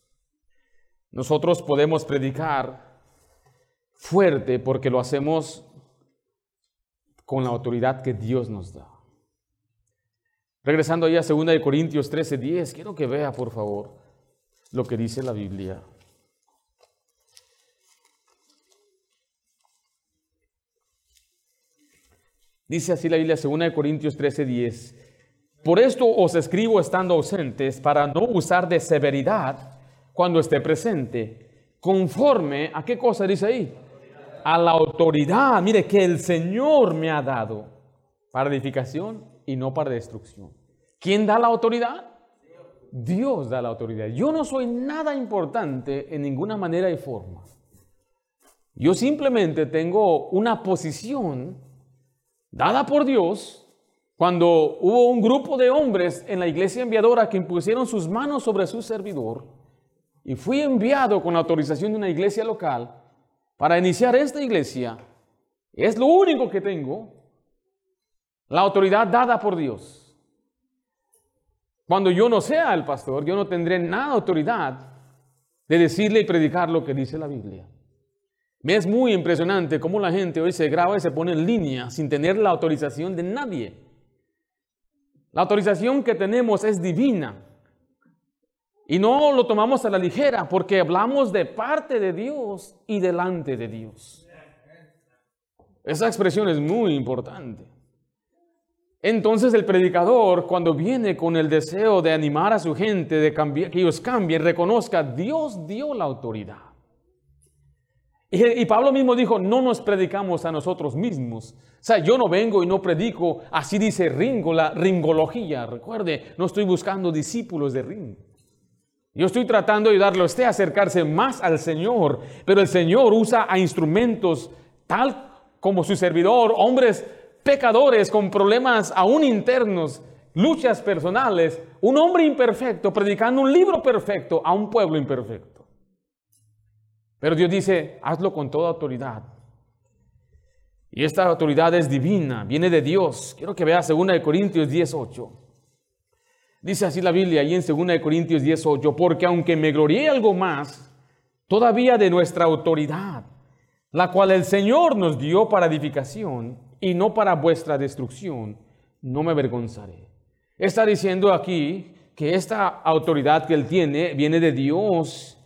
Nosotros podemos predicar fuerte porque lo hacemos con la autoridad que Dios nos da. Regresando ahí a 2 Corintios 13, 10, quiero que vea por favor lo que dice la Biblia. Dice así la Biblia, 2 Corintios 13, 10. Por esto os escribo estando ausentes, para no usar de severidad cuando esté presente, conforme a qué cosa dice ahí, a la autoridad, mire, que el Señor me ha dado para edificación y no para destrucción. ¿Quién da la autoridad? Dios da la autoridad. Yo no soy nada importante en ninguna manera y forma. Yo simplemente tengo una posición dada por Dios cuando hubo un grupo de hombres en la iglesia enviadora que impusieron sus manos sobre su servidor y fui enviado con autorización de una iglesia local para iniciar esta iglesia, es lo único que tengo, la autoridad dada por Dios. Cuando yo no sea el pastor, yo no tendré nada autoridad de decirle y predicar lo que dice la Biblia. Me es muy impresionante cómo la gente hoy se graba y se pone en línea sin tener la autorización de nadie. La autorización que tenemos es divina. Y no lo tomamos a la ligera porque hablamos de parte de Dios y delante de Dios. Esa expresión es muy importante. Entonces el predicador, cuando viene con el deseo de animar a su gente, de cambiar, que ellos cambien, reconozca, Dios dio la autoridad. Y, Pablo mismo dijo, no nos predicamos a nosotros mismos. O sea, yo no vengo y no predico, así dice Ringo, la ringología. Recuerde, no estoy buscando discípulos de Ringo. Yo estoy tratando de ayudarle a usted a acercarse más al Señor, pero el Señor usa a instrumentos tal como su servidor, hombres pecadores con problemas aún internos, luchas personales, un hombre imperfecto predicando un libro perfecto a un pueblo imperfecto. Pero Dios dice, hazlo con toda autoridad. Y esta autoridad es divina, viene de Dios. Quiero que veas 2 Corintios 18. Dice así la Biblia, ahí en 2 Corintios 18, porque aunque me glorié algo más, todavía de nuestra autoridad, la cual el Señor nos dio para edificación y no para vuestra destrucción, no me avergonzaré. Está diciendo aquí que esta autoridad que él tiene viene de Dios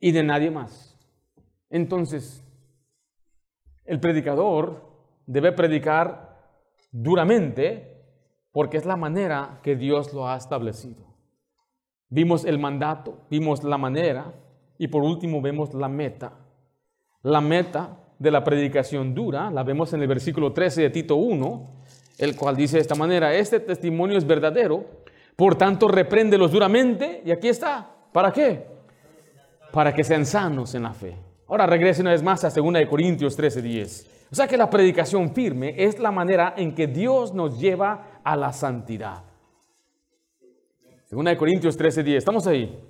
y de nadie más. Entonces, el predicador debe predicar duramente porque es la manera que Dios lo ha establecido. Vimos el mandato, vimos la manera y por último vemos la meta. La meta de la predicación dura la vemos en el versículo 13 de Tito 1, el cual dice de esta manera, este testimonio es verdadero, por tanto repréndelos duramente y aquí está. ¿Para qué? Para que sean sanos en la fe. Ahora regrese una vez más a 2 Corintios 13, 10. O sea que la predicación firme es la manera en que Dios nos lleva a la santidad. Segunda de Corintios 13:10, estamos ahí.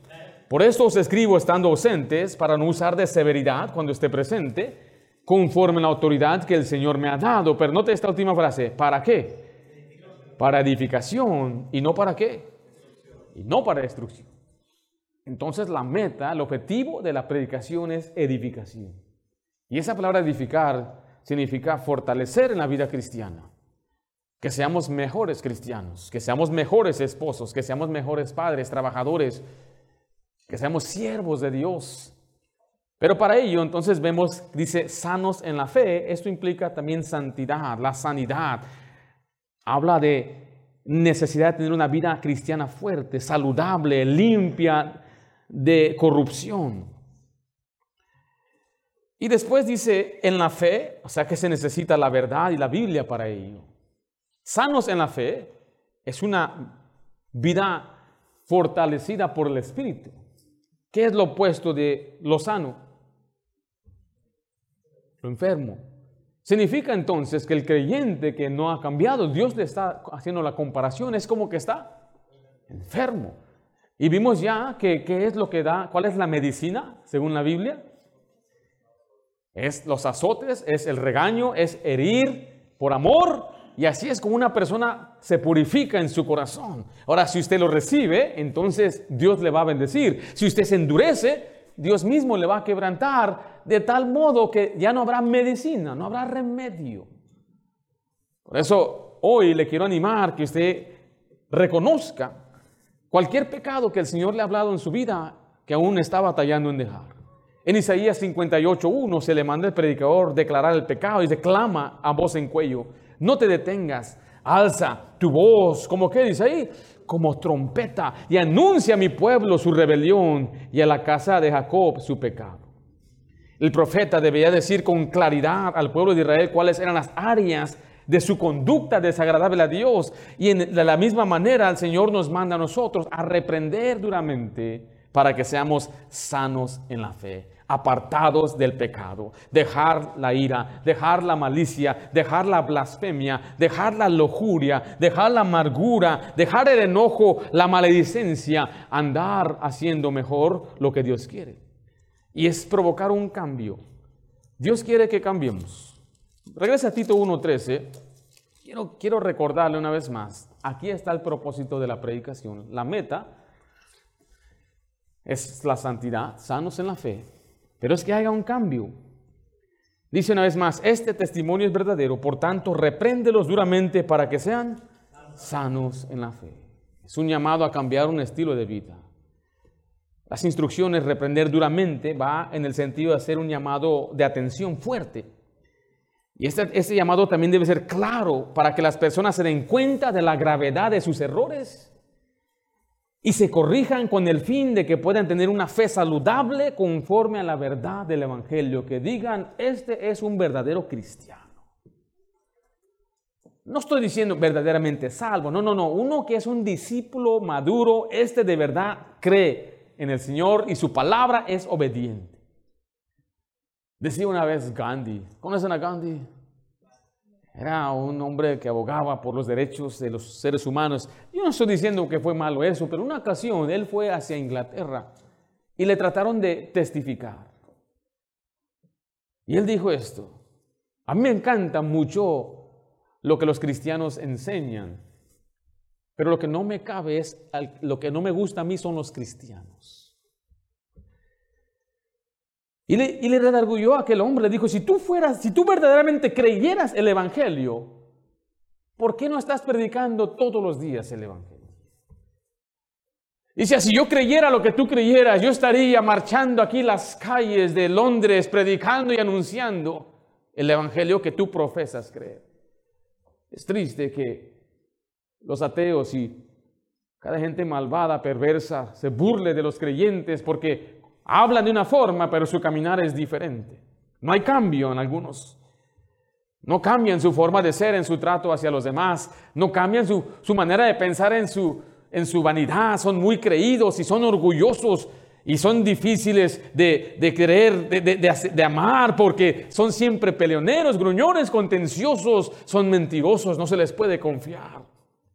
Por eso os escribo estando ausentes, para no usar de severidad cuando esté presente, conforme a la autoridad que el Señor me ha dado. Pero note esta última frase, ¿para qué? Para edificación y no para qué? Y no para destrucción. Entonces la meta, el objetivo de la predicación es edificación. Y esa palabra edificar significa fortalecer en la vida cristiana que seamos mejores cristianos, que seamos mejores esposos, que seamos mejores padres, trabajadores, que seamos siervos de Dios. Pero para ello entonces vemos, dice, sanos en la fe, esto implica también santidad, la sanidad. Habla de necesidad de tener una vida cristiana fuerte, saludable, limpia de corrupción. Y después dice, en la fe, o sea que se necesita la verdad y la Biblia para ello. Sanos en la fe es una vida fortalecida por el Espíritu. ¿Qué es lo opuesto de lo sano? Lo enfermo. Significa entonces que el creyente que no ha cambiado, Dios le está haciendo la comparación, es como que está enfermo. Y vimos ya que qué es lo que da, cuál es la medicina según la Biblia. Es los azotes, es el regaño, es herir por amor y así es como una persona se purifica en su corazón. Ahora, si usted lo recibe, entonces Dios le va a bendecir. Si usted se endurece, Dios mismo le va a quebrantar de tal modo que ya no habrá medicina, no habrá remedio. Por eso hoy le quiero animar que usted reconozca cualquier pecado que el Señor le ha hablado en su vida que aún está batallando en dejar. En Isaías 58.1 se le manda al predicador declarar el pecado y declama a voz en cuello no te detengas, alza tu voz, como que dice ahí, como trompeta, y anuncia a mi pueblo su rebelión y a la casa de Jacob su pecado. El profeta debía decir con claridad al pueblo de Israel cuáles eran las áreas de su conducta desagradable a Dios. Y de la misma manera el Señor nos manda a nosotros a reprender duramente para que seamos sanos en la fe apartados del pecado, dejar la ira, dejar la malicia, dejar la blasfemia, dejar la lujuria, dejar la amargura, dejar el enojo, la maledicencia, andar haciendo mejor lo que Dios quiere. Y es provocar un cambio. Dios quiere que cambiemos. Regresa a Tito 1.13. Quiero, quiero recordarle una vez más, aquí está el propósito de la predicación. La meta es la santidad, sanos en la fe, pero es que haya un cambio. Dice una vez más, este testimonio es verdadero, por tanto, repréndelos duramente para que sean sanos en la fe. Es un llamado a cambiar un estilo de vida. Las instrucciones, reprender duramente, va en el sentido de hacer un llamado de atención fuerte. Y este, este llamado también debe ser claro para que las personas se den cuenta de la gravedad de sus errores y se corrijan con el fin de que puedan tener una fe saludable conforme a la verdad del Evangelio, que digan, este es un verdadero cristiano. No estoy diciendo verdaderamente salvo, no, no, no, uno que es un discípulo maduro, este de verdad cree en el Señor y su palabra es obediente. Decía una vez Gandhi, ¿conocen a Gandhi? Era un hombre que abogaba por los derechos de los seres humanos. Yo no estoy diciendo que fue malo eso, pero una ocasión él fue hacia Inglaterra y le trataron de testificar. Y él dijo esto, a mí me encanta mucho lo que los cristianos enseñan, pero lo que no me cabe es, lo que no me gusta a mí son los cristianos. Y le, y a aquel hombre, le dijo, si tú fueras, si tú verdaderamente creyeras el Evangelio, ¿por qué no estás predicando todos los días el Evangelio? Dice, si yo creyera lo que tú creyeras, yo estaría marchando aquí las calles de Londres, predicando y anunciando el Evangelio que tú profesas creer. Es triste que los ateos y cada gente malvada, perversa, se burle de los creyentes porque hablan de una forma, pero su caminar es diferente. No hay cambio en algunos. No cambian su forma de ser en su trato hacia los demás. No cambian su, manera de pensar en su, en su vanidad. Son muy creídos y son orgullosos y son difíciles de, de querer, de, de, de, amar, porque son siempre peleoneros, gruñones, contenciosos, son mentirosos, no se les puede confiar.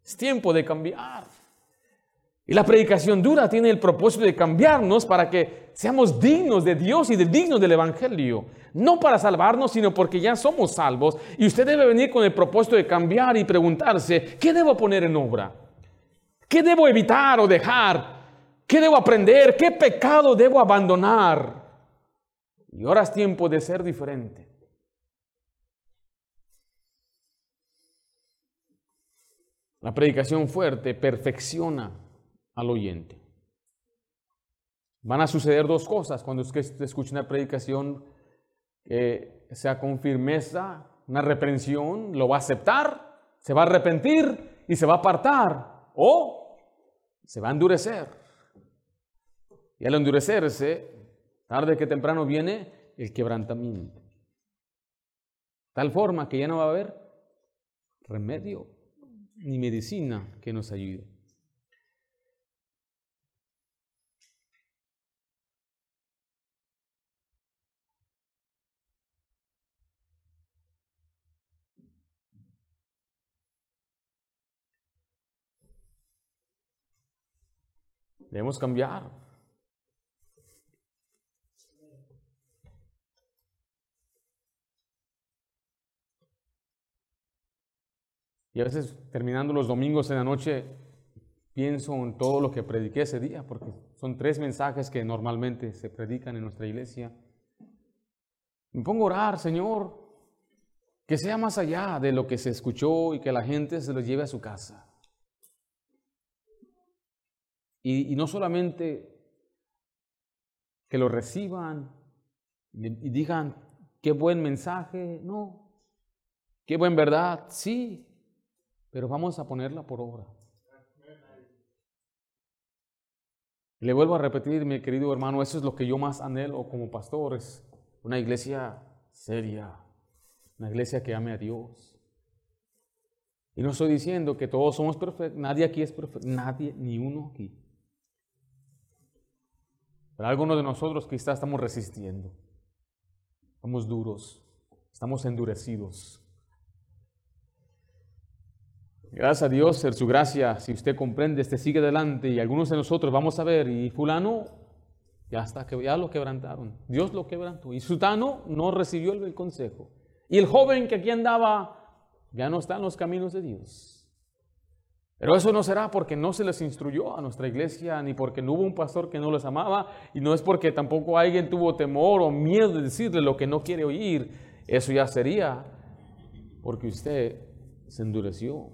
Es tiempo de cambiar. Y la predicación dura tiene el propósito de cambiarnos para que seamos dignos de Dios y de dignos del Evangelio. No para salvarnos, sino porque ya somos salvos. Y usted debe venir con el propósito de cambiar y preguntarse, ¿qué debo poner en obra? ¿Qué debo evitar o dejar? ¿Qué debo aprender? ¿Qué pecado debo abandonar? Y ahora es tiempo de ser diferente. La predicación fuerte perfecciona al oyente. Van a suceder dos cosas cuando usted escuche una predicación que sea con firmeza, una reprensión, lo va a aceptar, se va a arrepentir y se va a apartar o se va a endurecer. Y al endurecerse, tarde que temprano viene el quebrantamiento. Tal forma que ya no va a haber remedio ni medicina que nos ayude. Debemos cambiar. Y a veces terminando los domingos en la noche, pienso en todo lo que prediqué ese día, porque son tres mensajes que normalmente se predican en nuestra iglesia. Me pongo a orar, Señor, que sea más allá de lo que se escuchó y que la gente se lo lleve a su casa. Y, no solamente que lo reciban y digan, qué buen mensaje, no, qué buen verdad, sí, pero vamos a ponerla por obra. Le vuelvo a repetir, mi querido hermano, eso es lo que yo más anhelo como pastor, es una iglesia seria, una iglesia que ame a Dios. Y no estoy diciendo que todos somos perfectos, nadie aquí es perfecto, nadie, ni uno aquí. Pero algunos de nosotros quizás estamos resistiendo. Estamos duros, estamos endurecidos. Gracias a Dios, en su gracia, si usted comprende, este sigue adelante y algunos de nosotros vamos a ver, y fulano ya está, ya lo quebrantaron, Dios lo quebrantó, y Sutano no recibió el consejo. Y el joven que aquí andaba ya no está en los caminos de Dios. Pero eso no será porque no se les instruyó a nuestra iglesia, ni porque no hubo un pastor que no les amaba, y no es porque tampoco alguien tuvo temor o miedo de decirle lo que no quiere oír. Eso ya sería porque usted se endureció.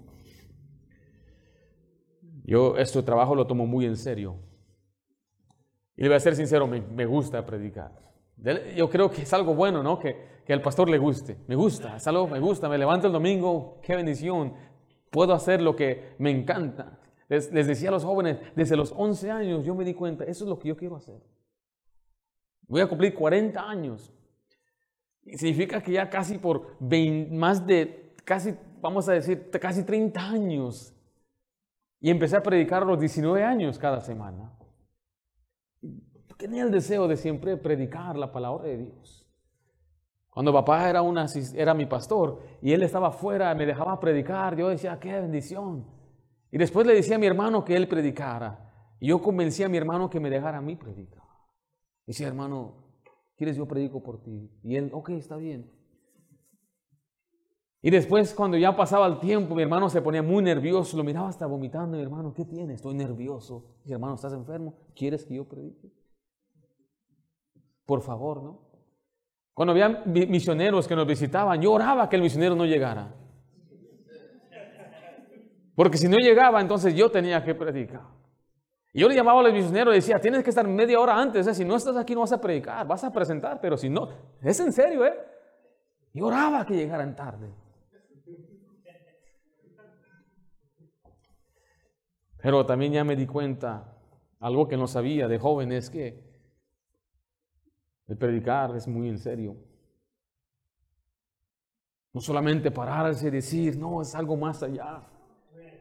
Yo este trabajo lo tomo muy en serio. Y le voy a ser sincero, me, gusta predicar. Yo creo que es algo bueno, ¿no? Que, que al pastor le guste. Me gusta, es algo, me gusta. Me levanto el domingo, qué bendición puedo hacer lo que me encanta. Les, decía a los jóvenes, desde los 11 años yo me di cuenta, eso es lo que yo quiero hacer. Voy a cumplir 40 años. Y significa que ya casi por más de, casi, vamos a decir, casi 30 años. Y empecé a predicar a los 19 años cada semana. tenía el deseo de siempre predicar la palabra de Dios. Cuando papá era, una, era mi pastor y él estaba afuera, me dejaba predicar, yo decía, qué bendición. Y después le decía a mi hermano que él predicara. Y yo convencí a mi hermano que me dejara a mí predicar. Y decía, hermano, ¿quieres yo predico por ti? Y él, ok, está bien. Y después, cuando ya pasaba el tiempo, mi hermano se ponía muy nervioso, lo miraba hasta vomitando. Mi hermano, ¿qué tiene? Estoy nervioso. Mi hermano, ¿estás enfermo? ¿Quieres que yo predique? Por favor, ¿no? Cuando había misioneros que nos visitaban, yo oraba que el misionero no llegara. Porque si no llegaba, entonces yo tenía que predicar. Y yo le llamaba a los misioneros y decía, tienes que estar media hora antes, ¿eh? si no estás aquí no vas a predicar, vas a presentar, pero si no, es en serio, ¿eh? Y oraba que llegaran tarde. Pero también ya me di cuenta, algo que no sabía de joven es que el predicar es muy en serio. No solamente pararse y decir, no, es algo más allá.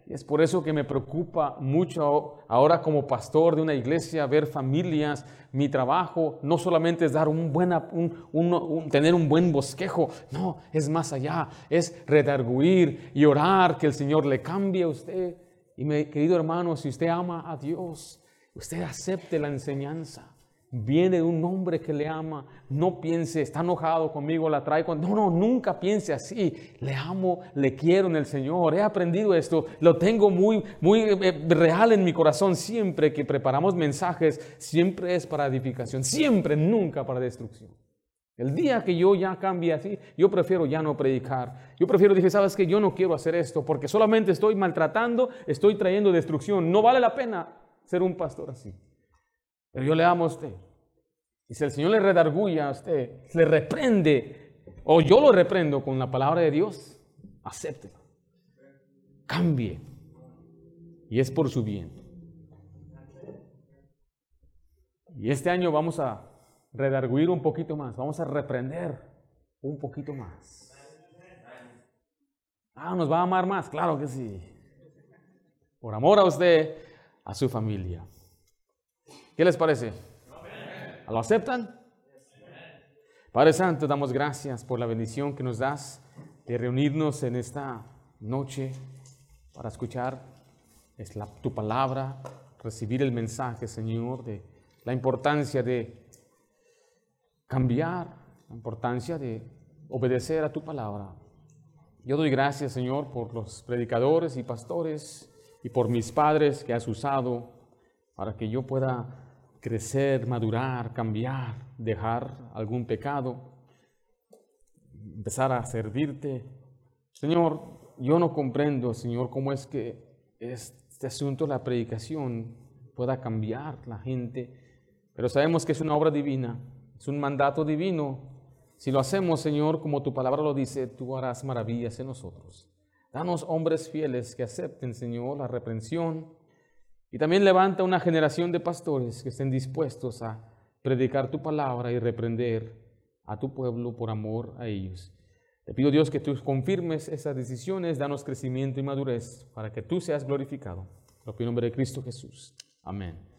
Y es por eso que me preocupa mucho ahora como pastor de una iglesia ver familias. Mi trabajo no solamente es dar un buena, un, tener un buen bosquejo, no, es más allá, es redarguir y orar que el Señor le cambie a usted. Y mi querido hermano, si usted ama a Dios, usted acepte la enseñanza viene de un hombre que le ama, no piense, está enojado conmigo, la trae con... No, no, nunca piense así. Le amo, le quiero en el Señor. He aprendido esto, lo tengo muy, muy eh, real en mi corazón. Siempre que preparamos mensajes, siempre es para edificación, siempre, nunca para destrucción. El día que yo ya cambie así, yo prefiero ya no predicar. Yo prefiero decir, sabes que yo no quiero hacer esto porque solamente estoy maltratando, estoy trayendo destrucción. No vale la pena ser un pastor así. Pero yo le amo a usted. Y si el Señor le redarguye a usted, le reprende, o yo lo reprendo con la palabra de Dios, acéptelo. Cambie. Y es por su bien. Y este año vamos a redarguir un poquito más, vamos a reprender un poquito más. Ah, nos va a amar más, claro que sí. Por amor a usted, a su familia. ¿Qué les parece? ¿Lo aceptan? Padre Santo, damos gracias por la bendición que nos das de reunirnos en esta noche para escuchar es tu palabra, recibir el mensaje, Señor, de la importancia de cambiar, la importancia de obedecer a tu palabra. Yo doy gracias, Señor, por los predicadores y pastores y por mis padres que has usado para que yo pueda crecer, madurar, cambiar, dejar algún pecado, empezar a servirte. Señor, yo no comprendo, Señor, cómo es que este asunto, la predicación, pueda cambiar la gente, pero sabemos que es una obra divina, es un mandato divino. Si lo hacemos, Señor, como tu palabra lo dice, tú harás maravillas en nosotros. Danos hombres fieles que acepten, Señor, la reprensión, y también levanta una generación de pastores que estén dispuestos a predicar tu palabra y reprender a tu pueblo por amor a ellos. Te pido Dios que tú confirmes esas decisiones, danos crecimiento y madurez para que tú seas glorificado. En el nombre de Cristo Jesús. Amén.